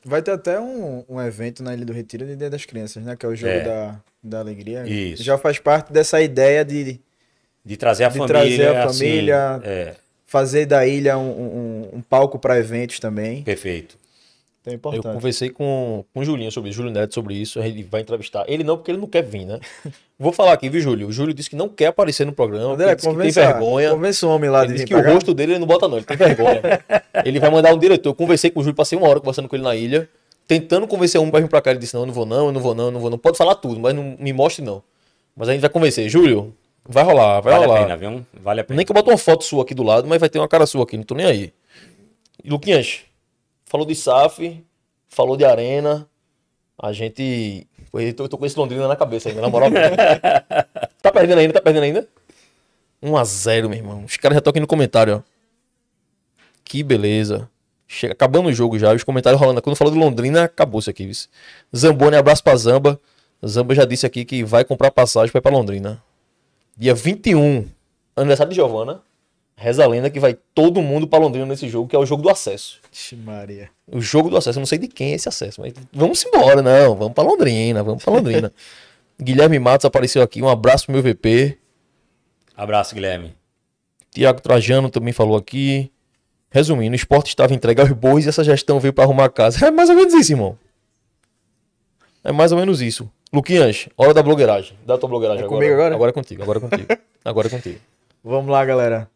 Vai ter até um, um evento na Ilha do Retiro de Dia das Crianças, né? Que é o jogo É. da, da alegria. Isso. Já faz parte dessa ideia de De trazer a De família. trazer a assim, família. é, fazer da ilha um, um, um palco para eventos também. perfeito. Então é Eu importante. conversei com, com o Julinho sobre isso, Júlio Neto sobre isso, ele vai entrevistar. Ele não, porque ele não quer vir, né? Vou falar aqui, viu, Júlio? O Júlio disse que não quer aparecer no programa, André, que tem vergonha. convença o homem lá Ele de disse que pra o rosto dele ele não bota não, ele tem vergonha. ele vai mandar um diretor. Eu conversei com o Júlio, passei uma hora conversando com ele na ilha, tentando convencer um pra vir pra cá. Ele disse, não, eu não vou não, eu não vou não, eu não vou não. Pode falar tudo, mas não me mostre não. Mas a gente vai convencer. Júlio, vai rolar, vai Vale a rolar. pena, viu? Vale a pena. Nem que eu bote uma foto sua aqui do lado, mas vai ter uma cara sua aqui, não tô nem aí. E Luquinhas, falou de SAF, falou de Arena. A gente. Eu tô, eu tô com esse Londrina na cabeça ainda, na moral. tá perdendo ainda? Tá perdendo ainda? 1x0, meu irmão. Os caras já estão aqui no comentário, ó. Que beleza. Chega, acabando o jogo já, os comentários rolando. Quando falou do Londrina, acabou isso aqui, viu? Zamboni, abraço pra Zamba. Zamba já disse aqui que vai comprar passagem pra ir pra Londrina. Dia 21, aniversário de Giovana. Reza a lenda que vai todo mundo pra Londrina nesse jogo, que é o jogo do acesso. Ixi, Maria. O jogo do acesso, eu não sei de quem é esse acesso, mas vamos embora, não. Vamos pra Londrina, vamos pra Londrina. Guilherme Matos apareceu aqui, um abraço pro meu VP. Abraço, Guilherme. Tiago Trajano também falou aqui. Resumindo, o esporte estava entregue aos bois e essa gestão veio pra arrumar a casa. É mais ou menos isso, irmão. É mais ou menos isso. Luquinhas, hora da blogueiragem. Dá a tua blogueiragem É agora. comigo agora? Agora é contigo, agora é contigo. agora é contigo. Vamos lá, galera.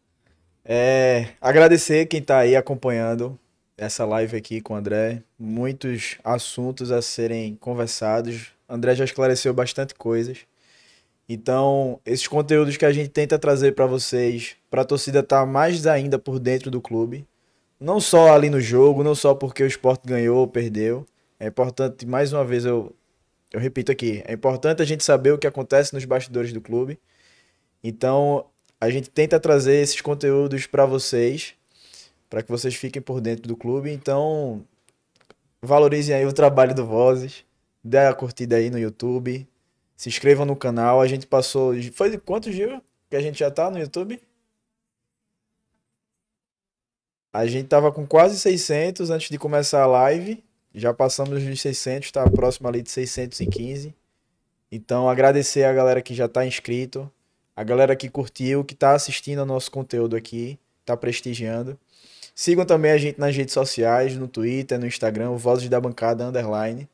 É, agradecer quem tá aí acompanhando essa live aqui com o André. Muitos assuntos a serem conversados. André já esclareceu bastante coisas. Então, esses conteúdos que a gente tenta trazer para vocês, para a torcida estar mais ainda por dentro do clube, não só ali no jogo, não só porque o esporte ganhou ou perdeu. É importante, mais uma vez eu, eu repito aqui, é importante a gente saber o que acontece nos bastidores do clube. Então, a gente tenta trazer esses conteúdos para vocês, para que vocês fiquem por dentro do clube. Então, valorizem aí o trabalho do Vozes, dê a curtida aí no YouTube, se inscrevam no canal. A gente passou. Foi de quantos dias que a gente já tá no YouTube? A gente tava com quase 600 antes de começar a live. Já passamos dos 600, tá próximo ali de 615. Então, agradecer a galera que já tá inscrito, a galera que curtiu, que tá assistindo ao nosso conteúdo aqui, tá prestigiando. Sigam também a gente nas redes sociais, no Twitter, no Instagram, Vozes da Bancada Underline.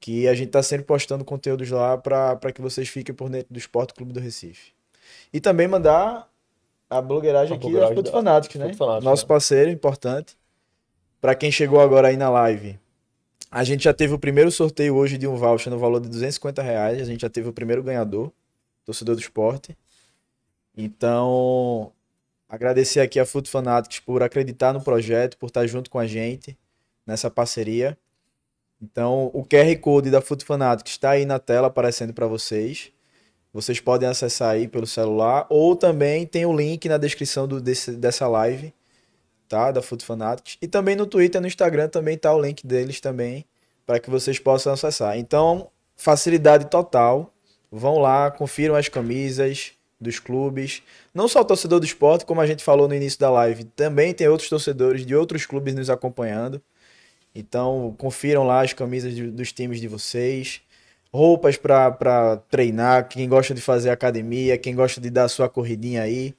Que a gente tá sempre postando conteúdos lá para que vocês fiquem por dentro do Esporte Clube do Recife. E também mandar a blogueiragem A aqui blogueiragem Foot da- né? Nosso né? parceiro importante. Para quem chegou agora aí na live, a gente já teve o primeiro sorteio hoje de um voucher no valor de 250 reais. A gente já teve o primeiro ganhador, torcedor do esporte. Então, agradecer aqui a Foot Fanatics por acreditar no projeto, por estar junto com a gente nessa parceria. Então, o QR Code da Foot Fanatics está aí na tela aparecendo para vocês. Vocês podem acessar aí pelo celular ou também tem o link na descrição do, desse, dessa live, tá? Da Foot Fanatics. E também no Twitter no Instagram também tá o link deles também para que vocês possam acessar. Então, facilidade total. Vão lá, confiram as camisas dos clubes. Não só o torcedor do esporte, como a gente falou no início da live, também tem outros torcedores de outros clubes nos acompanhando. Então, confiram lá as camisas de- dos times de vocês. Roupas para treinar, quem gosta de fazer academia, quem gosta de dar sua corridinha aí.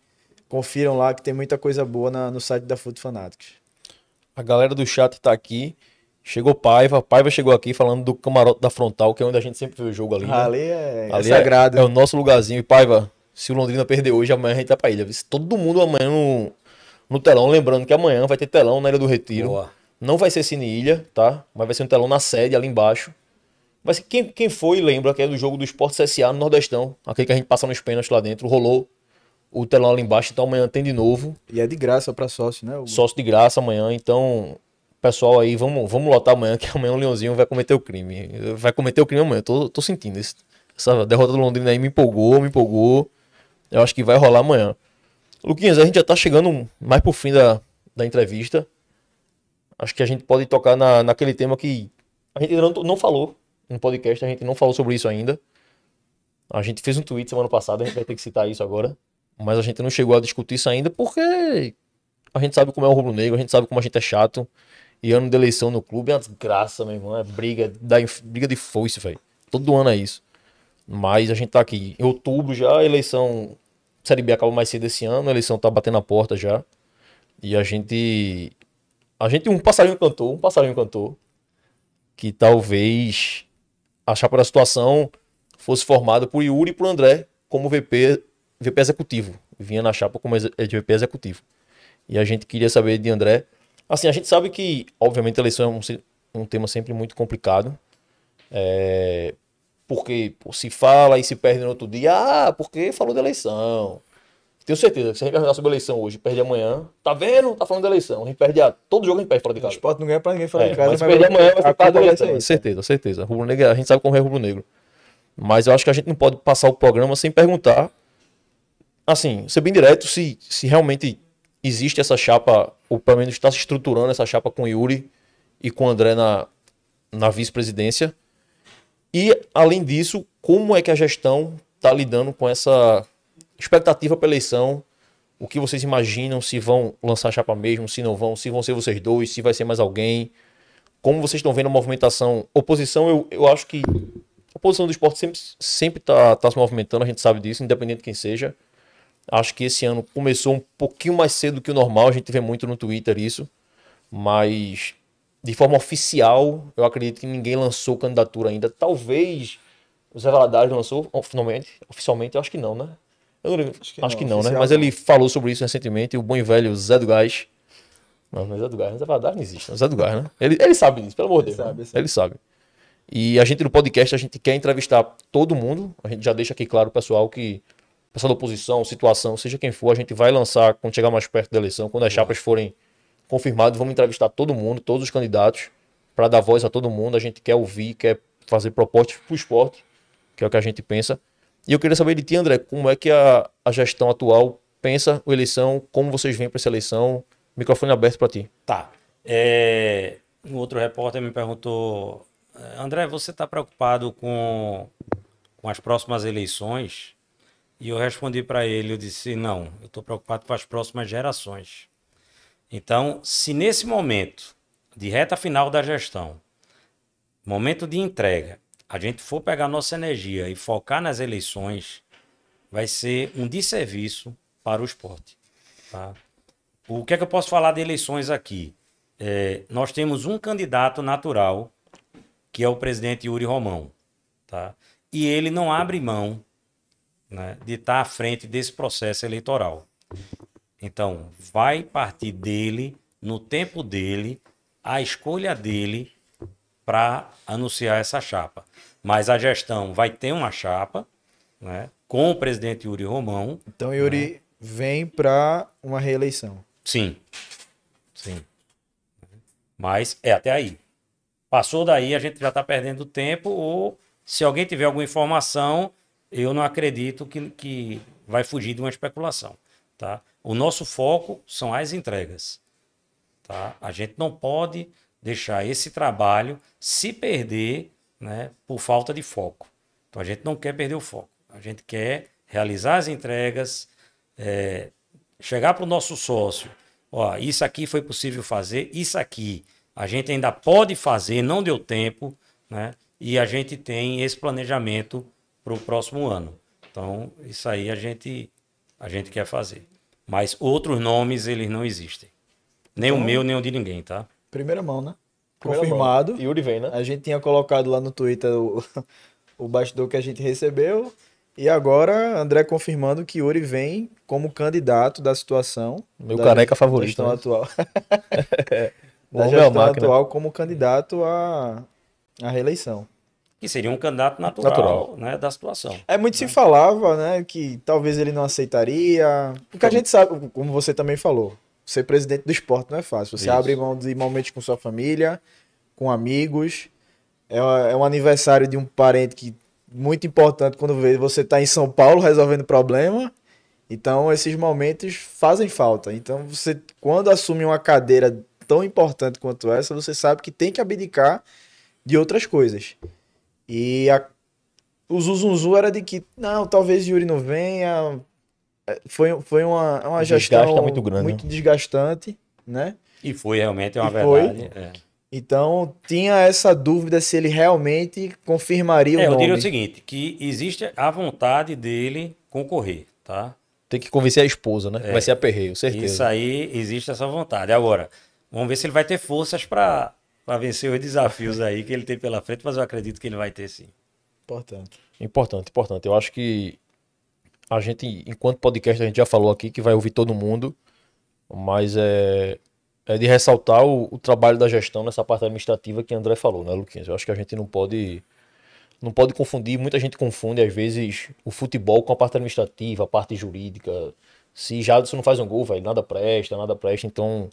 Confiram lá que tem muita coisa boa na- no site da Foot Fanatics. A galera do chat tá aqui. Chegou Paiva. Paiva chegou aqui falando do camarote da frontal, que é onde a gente sempre vê o jogo ali. né? Ali é, é Ali sagrado. É, o nosso lugarzinho. E Paiva, se o Londrina perder hoje, amanhã a gente vai pra ilha. Todo mundo amanhã no, no telão. Lembrando que amanhã vai ter telão na Ilha do Retiro. Boa. Não vai ser Cine Ilha, tá? Mas vai ser um telão na sede, ali embaixo. Vai ser, quem, quem foi, lembra que é do jogo do Esporte CSA no Nordestão. Aquele que a gente passa nos pênaltis lá dentro. Rolou o telão ali embaixo. Então amanhã tem de novo. E é de graça para sócio, né? Hugo? Sócio de graça amanhã. Então, pessoal aí, vamos, vamos lotar amanhã, que amanhã o Leãozinho vai cometer o crime. Vai cometer o crime amanhã. Tô, tô sentindo isso. Essa derrota do Londrina aí me empolgou, me empolgou. Eu acho que vai rolar amanhã. Luquinhas, a gente já tá chegando mais pro fim da, da entrevista. Acho que a gente pode tocar na, naquele tema que a gente não, não falou no podcast, a gente não falou sobre isso ainda. A gente fez um tweet semana passada, a gente vai ter que citar isso agora. Mas a gente não chegou a discutir isso ainda porque a gente sabe como é o rubro-negro, a gente sabe como a gente é chato. E ano de eleição no clube é uma desgraça, meu irmão. É briga, da, briga de foice, velho. Todo ano é isso. Mas a gente tá aqui. Em outubro já, a eleição. Série B acaba mais cedo esse ano, a eleição tá batendo a porta já. E a gente. A gente, um passarinho cantou, um passarinho cantou. Que talvez a chapa da situação fosse formada por Yuri e por André como VP, VP executivo. Vinha na chapa como de VP executivo. E a gente queria saber de André. Assim, a gente sabe que, obviamente, a eleição é um, um tema sempre muito complicado. É, porque pô, se fala e se perde no outro dia. Ah, porque falou da eleição. Tenho certeza que se a gente sobre a eleição hoje, perde amanhã. Tá vendo? Tá falando da eleição. A gente perde a... todo jogo a gente perde fora de O casa. esporte não ganha pra ninguém fora É, de casa. mas se perder amanhã vai por causa da eleição. Certeza, certeza. Rubro negro, a gente sabe como é rubro negro. Mas eu acho que a gente não pode passar o programa sem perguntar, assim, ser bem direto, se, se realmente existe essa chapa, pelo menos está se estruturando essa chapa com o Yuri e com o André na, na vice-presidência. E, além disso, como é que a gestão está lidando com essa expectativa para eleição? O que vocês imaginam? Se vão lançar a chapa mesmo, se não vão, se vão ser vocês dois, se vai ser mais alguém? Como vocês estão vendo a movimentação? Oposição, eu, eu acho que a posição do esporte sempre, sempre tá, tá se movimentando, a gente sabe disso, independente de quem seja. Acho que esse ano começou um pouquinho mais cedo que o normal, a gente vê muito no Twitter isso, mas de forma oficial, eu acredito que ninguém lançou candidatura ainda. Talvez o Zé Valadares lançou finalmente, oficialmente, eu acho que não, né? Eu não, acho que, que não, não, né? Mas não. ele falou sobre isso recentemente, o bom e velho Zé do Gás. Não, mas Zé do Gás, Zé Valadares não existe, não. Zé do Gás, né? Ele, ele sabe disso, pelo amor de Deus. sabe, né? ele sabe. Ele sabe. E a gente no podcast, a gente quer entrevistar todo mundo. A gente já deixa aqui claro, pessoal, que pessoal da oposição, situação, seja quem for, a gente vai lançar quando chegar mais perto da eleição, quando as chapas forem confirmadas, vamos entrevistar todo mundo, todos os candidatos, para dar voz a todo mundo. A gente quer ouvir, quer fazer propostas para o esporte, que é o que a gente pensa. E eu queria saber de ti, André, como é que a, a gestão atual pensa a eleição, como vocês vêm para essa eleição. Microfone aberto para ti. Tá. É, um outro repórter me perguntou, "Eh, André, você está preocupado com, com as próximas eleições? E eu respondi para ele, eu disse, não, eu estou preocupado com as próximas gerações. Então, se nesse momento de reta final da gestão, momento de entrega, a gente for pegar nossa energia e focar nas eleições, vai ser um desserviço para o esporte. Tá? O que é que eu posso falar de eleições aqui? É, nós temos um candidato natural, que é o presidente Yuri Romão. Tá? E ele não abre mão né, de estar à frente desse processo eleitoral. Então, vai partir dele, no tempo dele, a escolha dele para anunciar essa chapa. Mas a gestão vai ter uma chapa, né, com o presidente Yuri Romão. Então, Yuri né? vem para uma reeleição. Sim. Sim. Mas é até aí. Passou daí, a gente já está perdendo tempo, ou se alguém tiver alguma informação, eu não acredito que, que vai fugir de uma especulação. Tá? O nosso foco são as entregas. Tá? A gente não pode deixar esse trabalho se perder né, por falta de foco. Então a gente não quer perder o foco. A gente quer realizar as entregas, é, chegar para o nosso sócio, ó, isso aqui foi possível fazer, isso aqui a gente ainda pode fazer, não deu tempo, né? E a gente tem esse planejamento para o próximo ano. Então, isso aí a gente, a gente quer fazer. Mas outros nomes, eles não existem. Nem então, o meu, nem o de ninguém, tá? Primeira mão, né? Primeira Confirmado. Mão. Yuri vem, né? A gente tinha colocado lá no Twitter o, o bastidor que a gente recebeu. E agora, André confirmando que Yuri vem como candidato da situação. Meu da careca favorito. Da gestão né? atual. da gestão atual como candidato à, à reeleição. Que seria um candidato natural, natural. Né, da situação. É muito se falava, né, que talvez ele não aceitaria. Porque a gente sabe, como você também falou, ser presidente do esporte não é fácil. Você Isso. abre mão de momentos com sua família, com amigos. É, é um aniversário de um parente que muito importante quando você está em São Paulo resolvendo problema. Então, esses momentos fazem falta. Então, você, quando assume uma cadeira tão importante quanto essa, você sabe que tem que abdicar de outras coisas. E a, o Zuzunzu era de que, não, talvez Yuri não venha. É, foi, foi uma, uma gestão muito, grande, muito desgastante, né? E foi realmente uma e verdade. É. Então, tinha essa dúvida se ele realmente confirmaria é, o nome. Eu diria o seguinte, que existe a vontade dele concorrer, tá? Tem que convencer a esposa, né? É, vai ser aperreio, certeza. Isso aí, existe essa vontade. Agora, vamos ver se ele vai ter forças para vencer os desafios aí que ele tem pela frente, mas eu acredito que ele vai ter sim. Importante. Importante, importante. Eu acho que a gente, enquanto podcast, a gente já falou aqui que vai ouvir todo mundo, mas é, é de ressaltar o, o, trabalho da gestão nessa parte administrativa que André falou, né, Luquinhas? Eu acho que a gente não pode não pode confundir, muita gente confunde às vezes o futebol com a parte administrativa, a parte jurídica. Se Jadson não faz um gol, vai nada presta, nada presta, então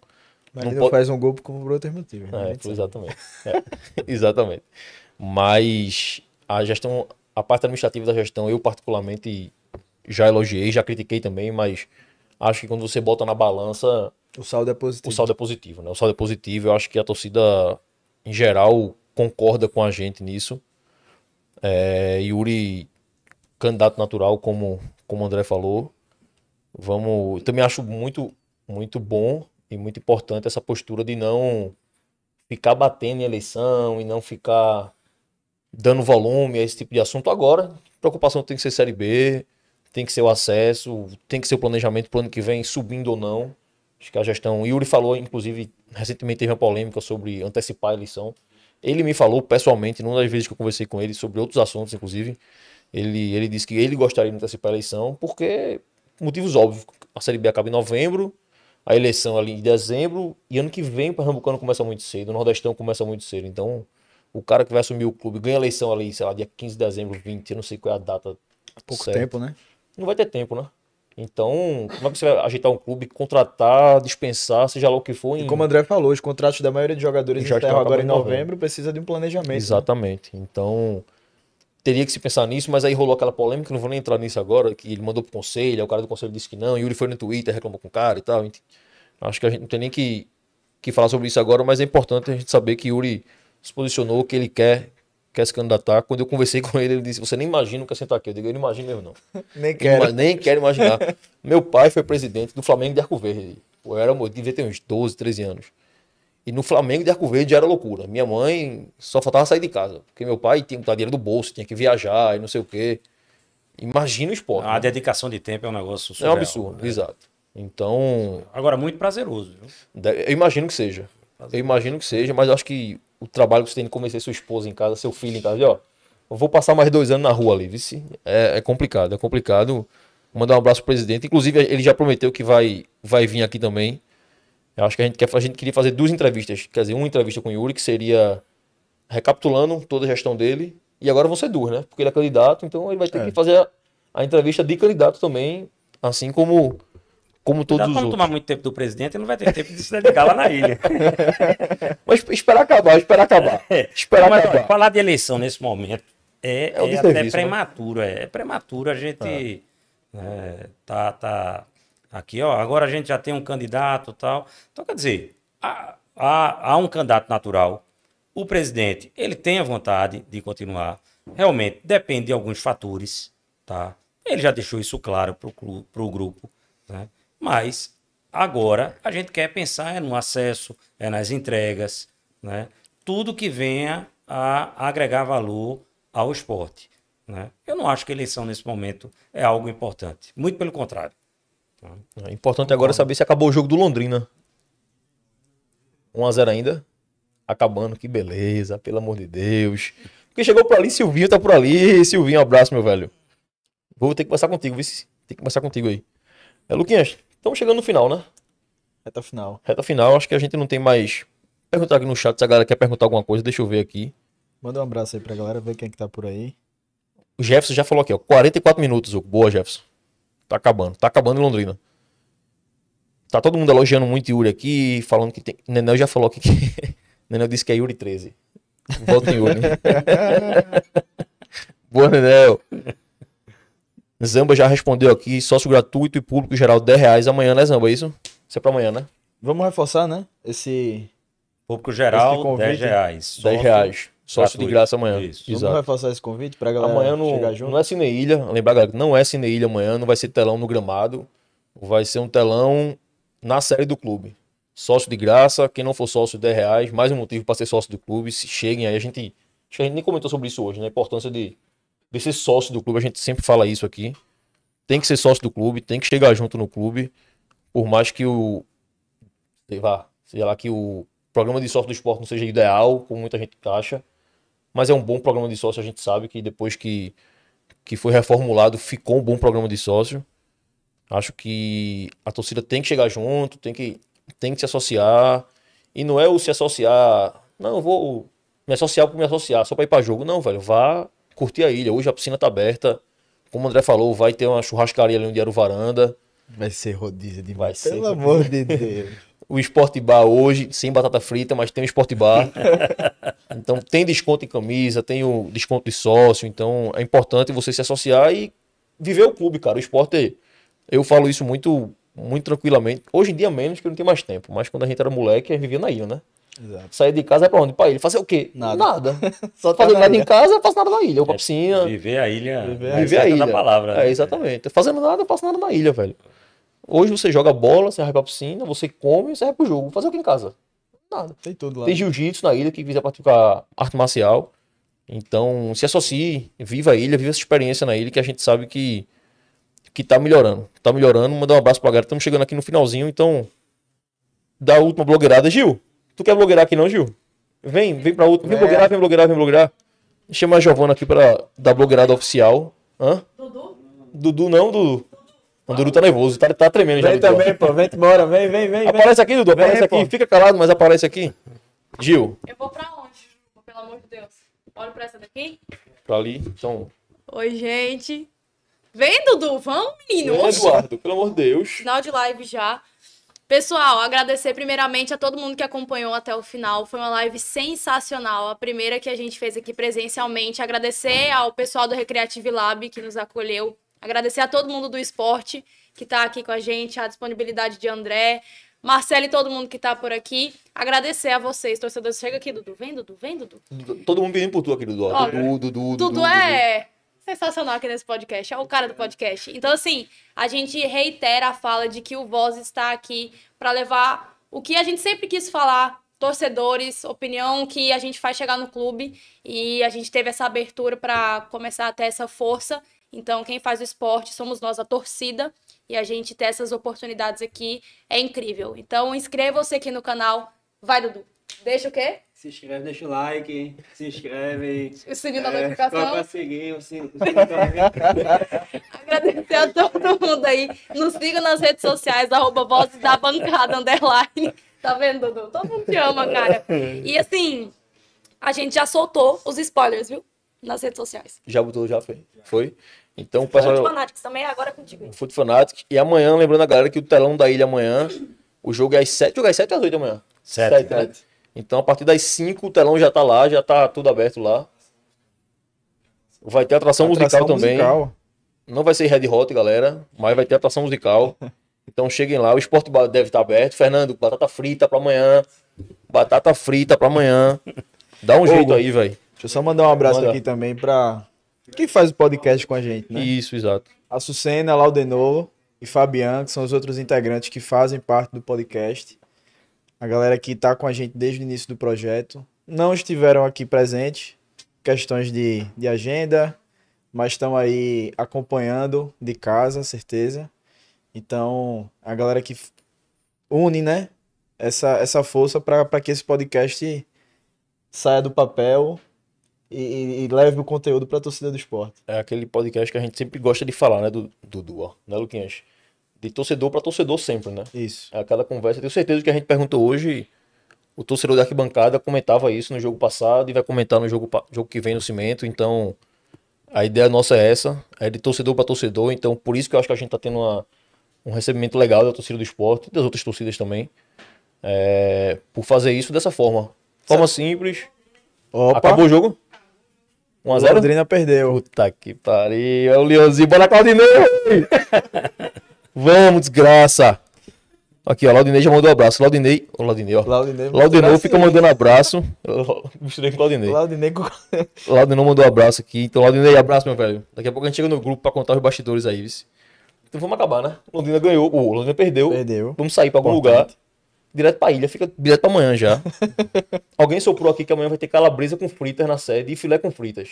mas não, ele pode... faz um gol por outros motivos. Né? É, exatamente. É, exatamente. Mas a gestão, a parte administrativa da gestão, eu particularmente já elogiei, já critiquei também, mas acho que quando você bota na balança, o saldo é positivo. O saldo é positivo, né? O saldo é positivo. Eu acho que a torcida, em geral, concorda com a gente nisso. É, Yuri, candidato natural, como, como o André falou. Vamos. Também acho muito, muito bom e muito importante essa postura de não ficar batendo em eleição e não ficar dando volume a esse tipo de assunto agora. Preocupação tem que ser Série B, tem que ser o acesso, tem que ser o planejamento para o ano que vem, subindo ou não. Acho que a gestão. Yuri falou, inclusive, recentemente teve uma polêmica sobre antecipar a eleição. Ele me falou pessoalmente, numa das vezes que eu conversei com ele sobre outros assuntos, inclusive. Ele, ele disse que ele gostaria de antecipar a eleição, porque motivos óbvios. A Série B acaba em novembro, a eleição ali em dezembro, e ano que vem o Pernambucano começa muito cedo, o Nordestão começa muito cedo. Então, o cara que vai assumir o clube ganha a eleição ali, sei lá, dia 15 de dezembro, 20, eu não sei qual é a data. Pouco certo. tempo, né? Não vai ter tempo, né? Então, como é que você vai ajeitar um clube, contratar, dispensar, seja lá o que for? Em... E como o André falou, os contratos da maioria de jogadores já estão agora em novembro, novembro, precisa de um planejamento. Né? Exatamente. Né? Então, teria que se pensar nisso, mas aí rolou aquela polêmica, não vou nem entrar nisso agora, que ele mandou pro conselho, o cara do conselho disse que não, Yuri foi no Twitter, reclamou com o cara e tal. Acho que a gente não tem nem que, que falar sobre isso agora, mas é importante a gente saber que Yuri se posicionou, que ele quer quer se candidatar. Quando eu conversei com ele, ele disse: Você nem imagina o que é sentar aqui. Eu digo: Eu não imagino mesmo, não. nem quero. nem quero imaginar. Meu pai foi presidente do Flamengo de Arco Verde. Eu era, eu devia ter uns 12, 13 anos. E no Flamengo de Arco Verde já era loucura. Minha mãe só faltava sair de casa. Porque meu pai tinha que dar dinheiro do bolso, tinha que viajar e não sei o quê. Imagina o esporte. A né? dedicação de tempo é um negócio surreal. É um absurdo, né? exato. Então, Agora, muito prazeroso. viu? eu imagino que seja. Eu imagino que seja, mas acho que o trabalho que você tem de convencer sua esposa em casa, seu filho em casa, de, ó, eu vou passar mais dois anos na rua ali, vice. É, é complicado, é complicado. Mandar um abraço pro presidente. Inclusive, ele já prometeu que vai, vai vir aqui também. Eu acho que a gente, quer, a gente queria fazer duas entrevistas. Quer dizer, uma entrevista com o Yuri, que seria recapitulando toda a gestão dele. E agora vão ser duas, né? Porque ele é candidato, então ele vai ter É. que fazer a, a entrevista de candidato também, assim como, como todos os outros. tomar muito tempo do presidente, ele não vai ter tempo de se dedicar lá na ilha. Mas esperar acabar, esperar acabar. Esperar Mas, olha, acabar. falar de eleição nesse momento é, É é até né? prematuro. É, é prematuro a gente é, tá, tá aqui, ó. Agora a gente já tem um candidato tal. Então, quer dizer, há, há, há um candidato natural. O presidente, ele tem a vontade de continuar. Realmente, depende de alguns fatores, tá? Ele já deixou isso claro para o grupo, né? Mas agora a gente quer pensar é no acesso, é nas entregas, né? Tudo que venha a agregar valor ao esporte, né? Eu não acho que eleição nesse momento é algo importante. Muito pelo contrário. O importante agora é saber se acabou o jogo do Londrina. 1x0 ainda. Acabando, que beleza, pelo amor de Deus. Porque chegou por ali, Silvinho tá por ali. Silvinho, um abraço, meu velho. Vou ter que conversar contigo, vice. Tem que conversar contigo aí. É, Luquinhas, estamos chegando no final, né? Reta final. Reta final, acho que a gente não tem mais. Perguntar aqui no chat se a galera quer perguntar alguma coisa, deixa eu ver aqui. Manda um abraço aí pra galera, ver quem é que tá por aí. O Jefferson já falou aqui, ó. 44 minutos, Hugo. Boa, Jefferson. Tá acabando. Tá acabando em Londrina. Tá todo mundo elogiando muito Yuri aqui, falando que tem. Nenel já falou aqui que. Nenel disse que é Yuri 13. Volta em Yuri. Boa, Nenel. Zamba já respondeu aqui, sócio gratuito e público geral 10 reais amanhã, né, Zamba? É isso? Isso é pra amanhã, né? Vamos reforçar, né? Esse. Público Esse geral, convite, 10 reais. 10 Sócio reais. Sócio de graça amanhã. Isso. Vamos Exato. reforçar esse convite pra galera Amanhã não, chegar junto. não é Cine Ilha. Lembrar, galera, não é Cine Ilha amanhã, não vai ser telão no gramado. Vai ser um telão na série do clube. Sócio de graça, quem não for sócio, 10 reais. Mais um motivo para ser sócio do clube. Se cheguem aí, a gente. Acho que a gente nem comentou sobre isso hoje, né? A importância de, de ser sócio do clube. A gente sempre fala isso aqui. Tem que ser sócio do clube, tem que chegar junto no clube. Por mais que o. Sei lá, sei lá, que o programa de sócio do esporte não seja ideal, como muita gente acha. Mas é um bom programa de sócio, a gente sabe que depois que, que foi reformulado, ficou um bom programa de sócio. Acho que a torcida tem que chegar junto, tem que, tem que se associar. E não é o se associar, não, eu vou me associar por me associar, só pra ir pra jogo. Não, velho, vá curtir a ilha. Hoje a piscina tá aberta. Como o André falou, vai ter uma churrascaria ali onde era o varanda. Vai ser rodízio Vai demais. ser Pelo amor de Deus. O Sport Bar hoje, sem batata frita, mas tem o Sport Bar. então tem desconto em camisa, tem o desconto de sócio. Então é importante você se associar e viver o clube, cara. O esporte, eu falo isso muito, muito tranquilamente. Hoje em dia menos, que eu não tenho mais tempo. Mas quando a gente era moleque, a gente vivia na ilha, né? Exato. Sair de casa é pra onde? Pra ilha. Fazer o quê? Nada. Nada. Só tá Fazendo na nada em casa, eu faço nada na ilha. Eu pra piscina. Viver a ilha. Viver a Viver a ilha. da palavra. É, né? exatamente. Fazendo nada, eu faço nada na ilha, velho. Hoje você joga bola, você vai pra piscina, você come e você vai pro jogo. Fazer o que em casa? Nada. Tem tudo lá. Tem jiu-jitsu na ilha, quem quiser praticar arte marcial. Então, se associe, viva a ilha, viva essa experiência na ilha, que a gente sabe que, que tá melhorando. Tá melhorando. Mandar um abraço pra galera. Estamos chegando aqui no finalzinho, então. Da última blogueirada. Gil, tu quer blogueirar aqui não, Gil? Vem, vem pra última. Vem É. blogueirar, vem blogueirar, vem blogueirar. Chama a Giovana aqui pra dar blogueirada oficial. Hã? Dudu? Dudu não, Dudu. O Dudu tá nervoso, tá, tá tremendo já. Vem também, pô. Vem embora. Vem, vem, vem. vem. Aparece aqui, Dudu, Vem, aparece aqui. pô. Fica calado, mas aparece aqui. Gil, Eu vou pra onde, Ju? Pelo amor de Deus. Olha pra essa daqui. pra ali. Então. Oi, gente. Vem, Dudu. Vamos, menino. Vem. Eduardo, pelo amor de Deus. Final de live já. Pessoal, agradecer primeiramente a todo mundo que acompanhou até o final. Foi uma live sensacional. A primeira que a gente fez aqui presencialmente. Agradecer ao pessoal do Recreative Lab que nos acolheu. Agradecer a todo mundo do esporte que tá aqui com a gente, a disponibilidade de André, Marcelo e todo mundo que tá por aqui. Agradecer a vocês, torcedores. Chega aqui, Dudu. Vem, Dudu. Vem, Dudu. Todo mundo pedindo por tu aqui, Dudu. ó. Dudu, Dudu. Dudu é sensacional aqui nesse podcast, é o cara do podcast. Então, assim, a gente reitera a fala de que o Voz está aqui para levar o que a gente sempre quis falar, torcedores, opinião que a gente faz chegar no clube e a gente teve essa abertura para começar a ter essa força. Então, quem faz o esporte somos nós, a torcida. E a gente ter essas oportunidades aqui é incrível. Então, inscreva-se aqui no canal. Vai, Dudu. Deixa o quê? Se inscreve, deixa o like, se inscreve. O sininho da É, notificação. Pra seguir, o sininho. Agradecer a todo mundo aí. Nos siga nas redes sociais, arroba Vozes da Bancada, underline. Tá vendo, Dudu? Todo mundo te ama, cara. E assim, a gente já soltou os spoilers, viu? Nas redes sociais. Já botou, já foi. Foi? Então, o Fute pessoal. Fanatics também, agora é contigo. aí. Foot Fanatics. E amanhã, lembrando a galera que o telão da ilha amanhã, o jogo é às 7, jogo é às 7 ou às 8 da manhã? Sete. né? Então, a partir das 5, o telão já tá lá, já tá tudo aberto lá. Vai ter atração, Atração musical também. musical. Não vai ser Red Hot, galera, mas vai ter atração musical. Então cheguem lá, o Esporte deve estar aberto. Fernando, batata frita pra amanhã. Batata frita pra amanhã. Dá um jeito aí, velho. Deixa eu só mandar um abraço Manda. aqui também pra quem faz o podcast com a gente, né? Isso, exato. A Sucena, Laudenor e Fabian, que são os outros integrantes que fazem parte do podcast. A galera que tá com a gente desde o início do projeto. Não estiveram aqui presentes, questões de, de agenda, mas estão aí acompanhando de casa, certeza. Então, a galera que une, né, essa, essa força para que esse podcast saia do papel e, e- leve o conteúdo para a torcida do esporte. É aquele podcast que a gente sempre gosta de falar, né, do Dudu, ó, né, Luquinhas? De torcedor pra torcedor sempre, né? Isso. É aquela conversa. Tenho certeza que a gente perguntou hoje, o torcedor da arquibancada comentava isso no jogo passado e vai comentar no jogo, jogo que vem no Cimento. Então, a ideia nossa é essa, é de torcedor para torcedor. Então, por isso que eu acho que a gente tá tendo uma- um recebimento legal da torcida do esporte e das outras torcidas também. É, por fazer isso dessa forma. Forma simples. Opa, Acabou o jogo? 1x0? Londrina perdeu. Puta que pariu. É o Leãozinho. Bora, Claudinei! Vamos, desgraça. Aqui, ó. Laudinei já mandou um abraço. Laudinei. Ô, Laudinei, ó. Laudinei, Laudinei fica mandando abraço. Eu Misturei com o Laudinei. Laudinei com... Laudinei mandou um abraço aqui. Então, Laudinei, abraço, meu velho. Daqui a pouco a gente chega no grupo pra contar os bastidores aí, vice. Então vamos acabar, né? Londrina ganhou. O Londrina perdeu. Perdeu. Vamos sair pra algum Importante. lugar. Direto pra ilha. Fica direto pra amanhã já. Alguém soprou aqui que amanhã vai ter calabresa com fritas na sede e filé com fritas.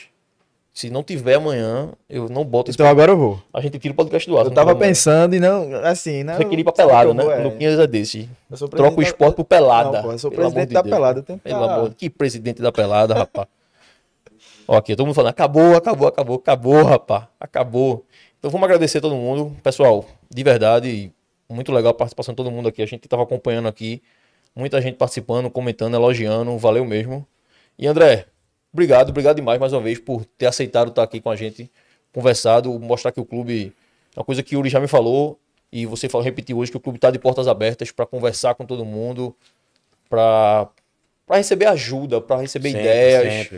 Se não tiver amanhã, eu não boto Então agora eu vou. A gente tira o podcast do ar. Eu tava pensando e não, assim, né? Você queria ir pra pelada, né? é. Luquinhas é desse. Troca o esporte por pelada. Não, pô, eu sou presidente de da Deus. pelada, que Pelo amor Que presidente da pelada, rapaz. Ó, aqui, todo mundo falando, acabou, acabou, acabou, acabou, rapaz. Acabou. Então vamos agradecer a todo mundo. Pessoal, de verdade, muito legal a participação de todo mundo aqui. A gente tava acompanhando aqui. Muita gente participando, comentando, elogiando. Valeu mesmo. E André, obrigado, obrigado demais mais uma vez por ter aceitado estar aqui com a gente, conversado, mostrar que o clube. Uma coisa que o Yuri já me falou. E você falou, repetiu hoje que o clube está de portas abertas para conversar com todo mundo, para para receber ajuda, para receber Sempre, ideias,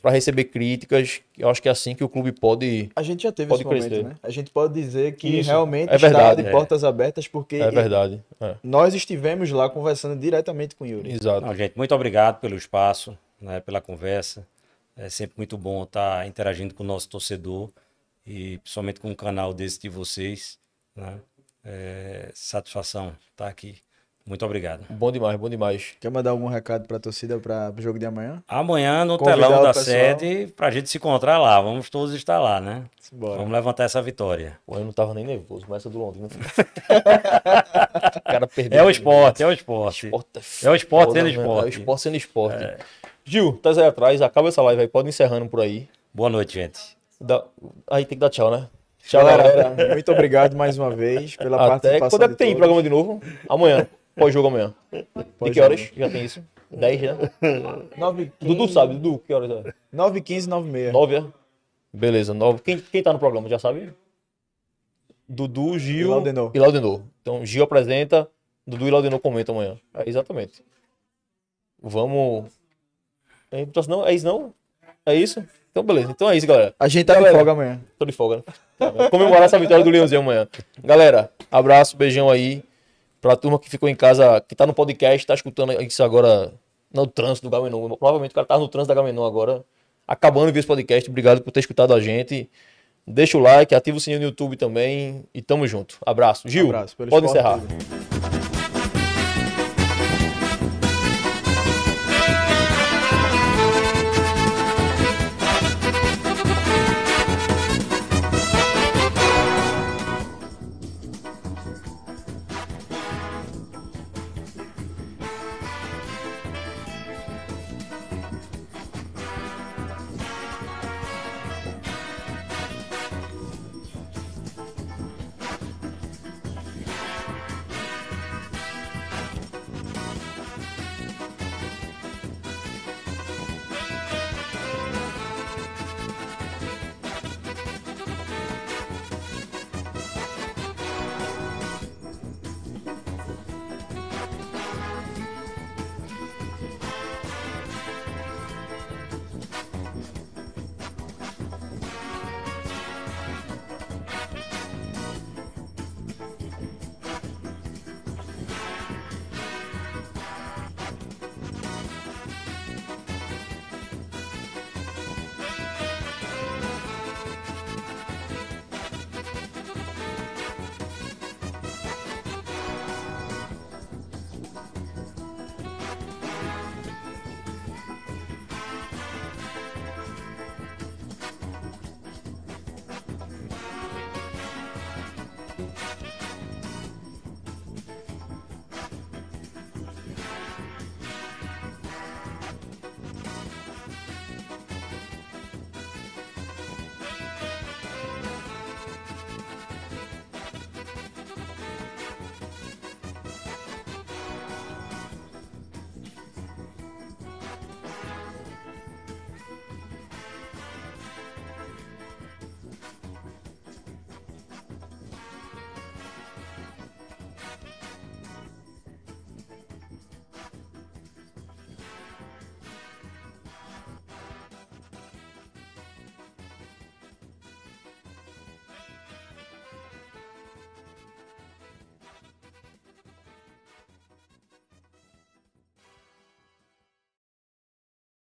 para receber críticas. Eu acho que é assim que o clube pode. A gente já teve Pode esse momento, crescer. né? A gente pode dizer que Isso, realmente é está verdade, de é. portas abertas, porque É verdade. É, nós estivemos lá conversando diretamente com o Yuri. exato. Não, gente, muito obrigado pelo espaço, né, pela conversa. É sempre muito bom estar interagindo com o nosso torcedor e principalmente com um canal desse de vocês. Né? É, satisfação estar aqui. Muito obrigado. Bom demais, bom demais. Quer mandar algum recado para a torcida para o jogo de amanhã? Amanhã no Convidar telão da pessoal. sede para a gente se encontrar lá. Vamos todos estar lá, né? Bora. Vamos levantar essa vitória. Pô, eu não tava nem nervoso, mas essa do Londrina. o cara perdeu. É o esporte, é o esporte. Esporte É o esporte sendo né? esporte. É o esporte sendo esporte. Gil, tá aí atrás, acaba essa live aí, pode ir encerrando por aí. Boa noite, gente. Dá- Aí tem que dar tchau, né? Tchau, Galera, muito obrigado mais uma vez pela Até participação. quando é que tem todos. programa de novo? Amanhã. Pós-jogo amanhã. De que horas? Já tem isso? 10 já? 9 Dudu sabe, Dudu, que horas é? 9 15 9 meia. 9 é? Beleza, 9. Quem, quem tá no programa, já sabe? Dudu, Gil E Laudenor. e Laudenor. Então, Gil apresenta, Dudu e Laudenor comentam amanhã. É, exatamente. Vamos... É, não, é isso não? É isso? Então, beleza. Então é isso, galera. A gente tá de Galera. folga amanhã. Tô de folga, né? Tá, Comemorar essa vitória do Leãozinho amanhã. Galera, abraço, beijão aí. Pra turma que ficou em casa, que tá no podcast, tá escutando isso agora no trânsito do Gamenon. Provavelmente o cara tá no trânsito da Gamenon agora, acabando de ver esse podcast. Obrigado por ter escutado a gente. Deixa o like, ativa o sininho no YouTube também e tamo junto. Abraço. Gil, Abraço. Pelo pode encerrar. vivo.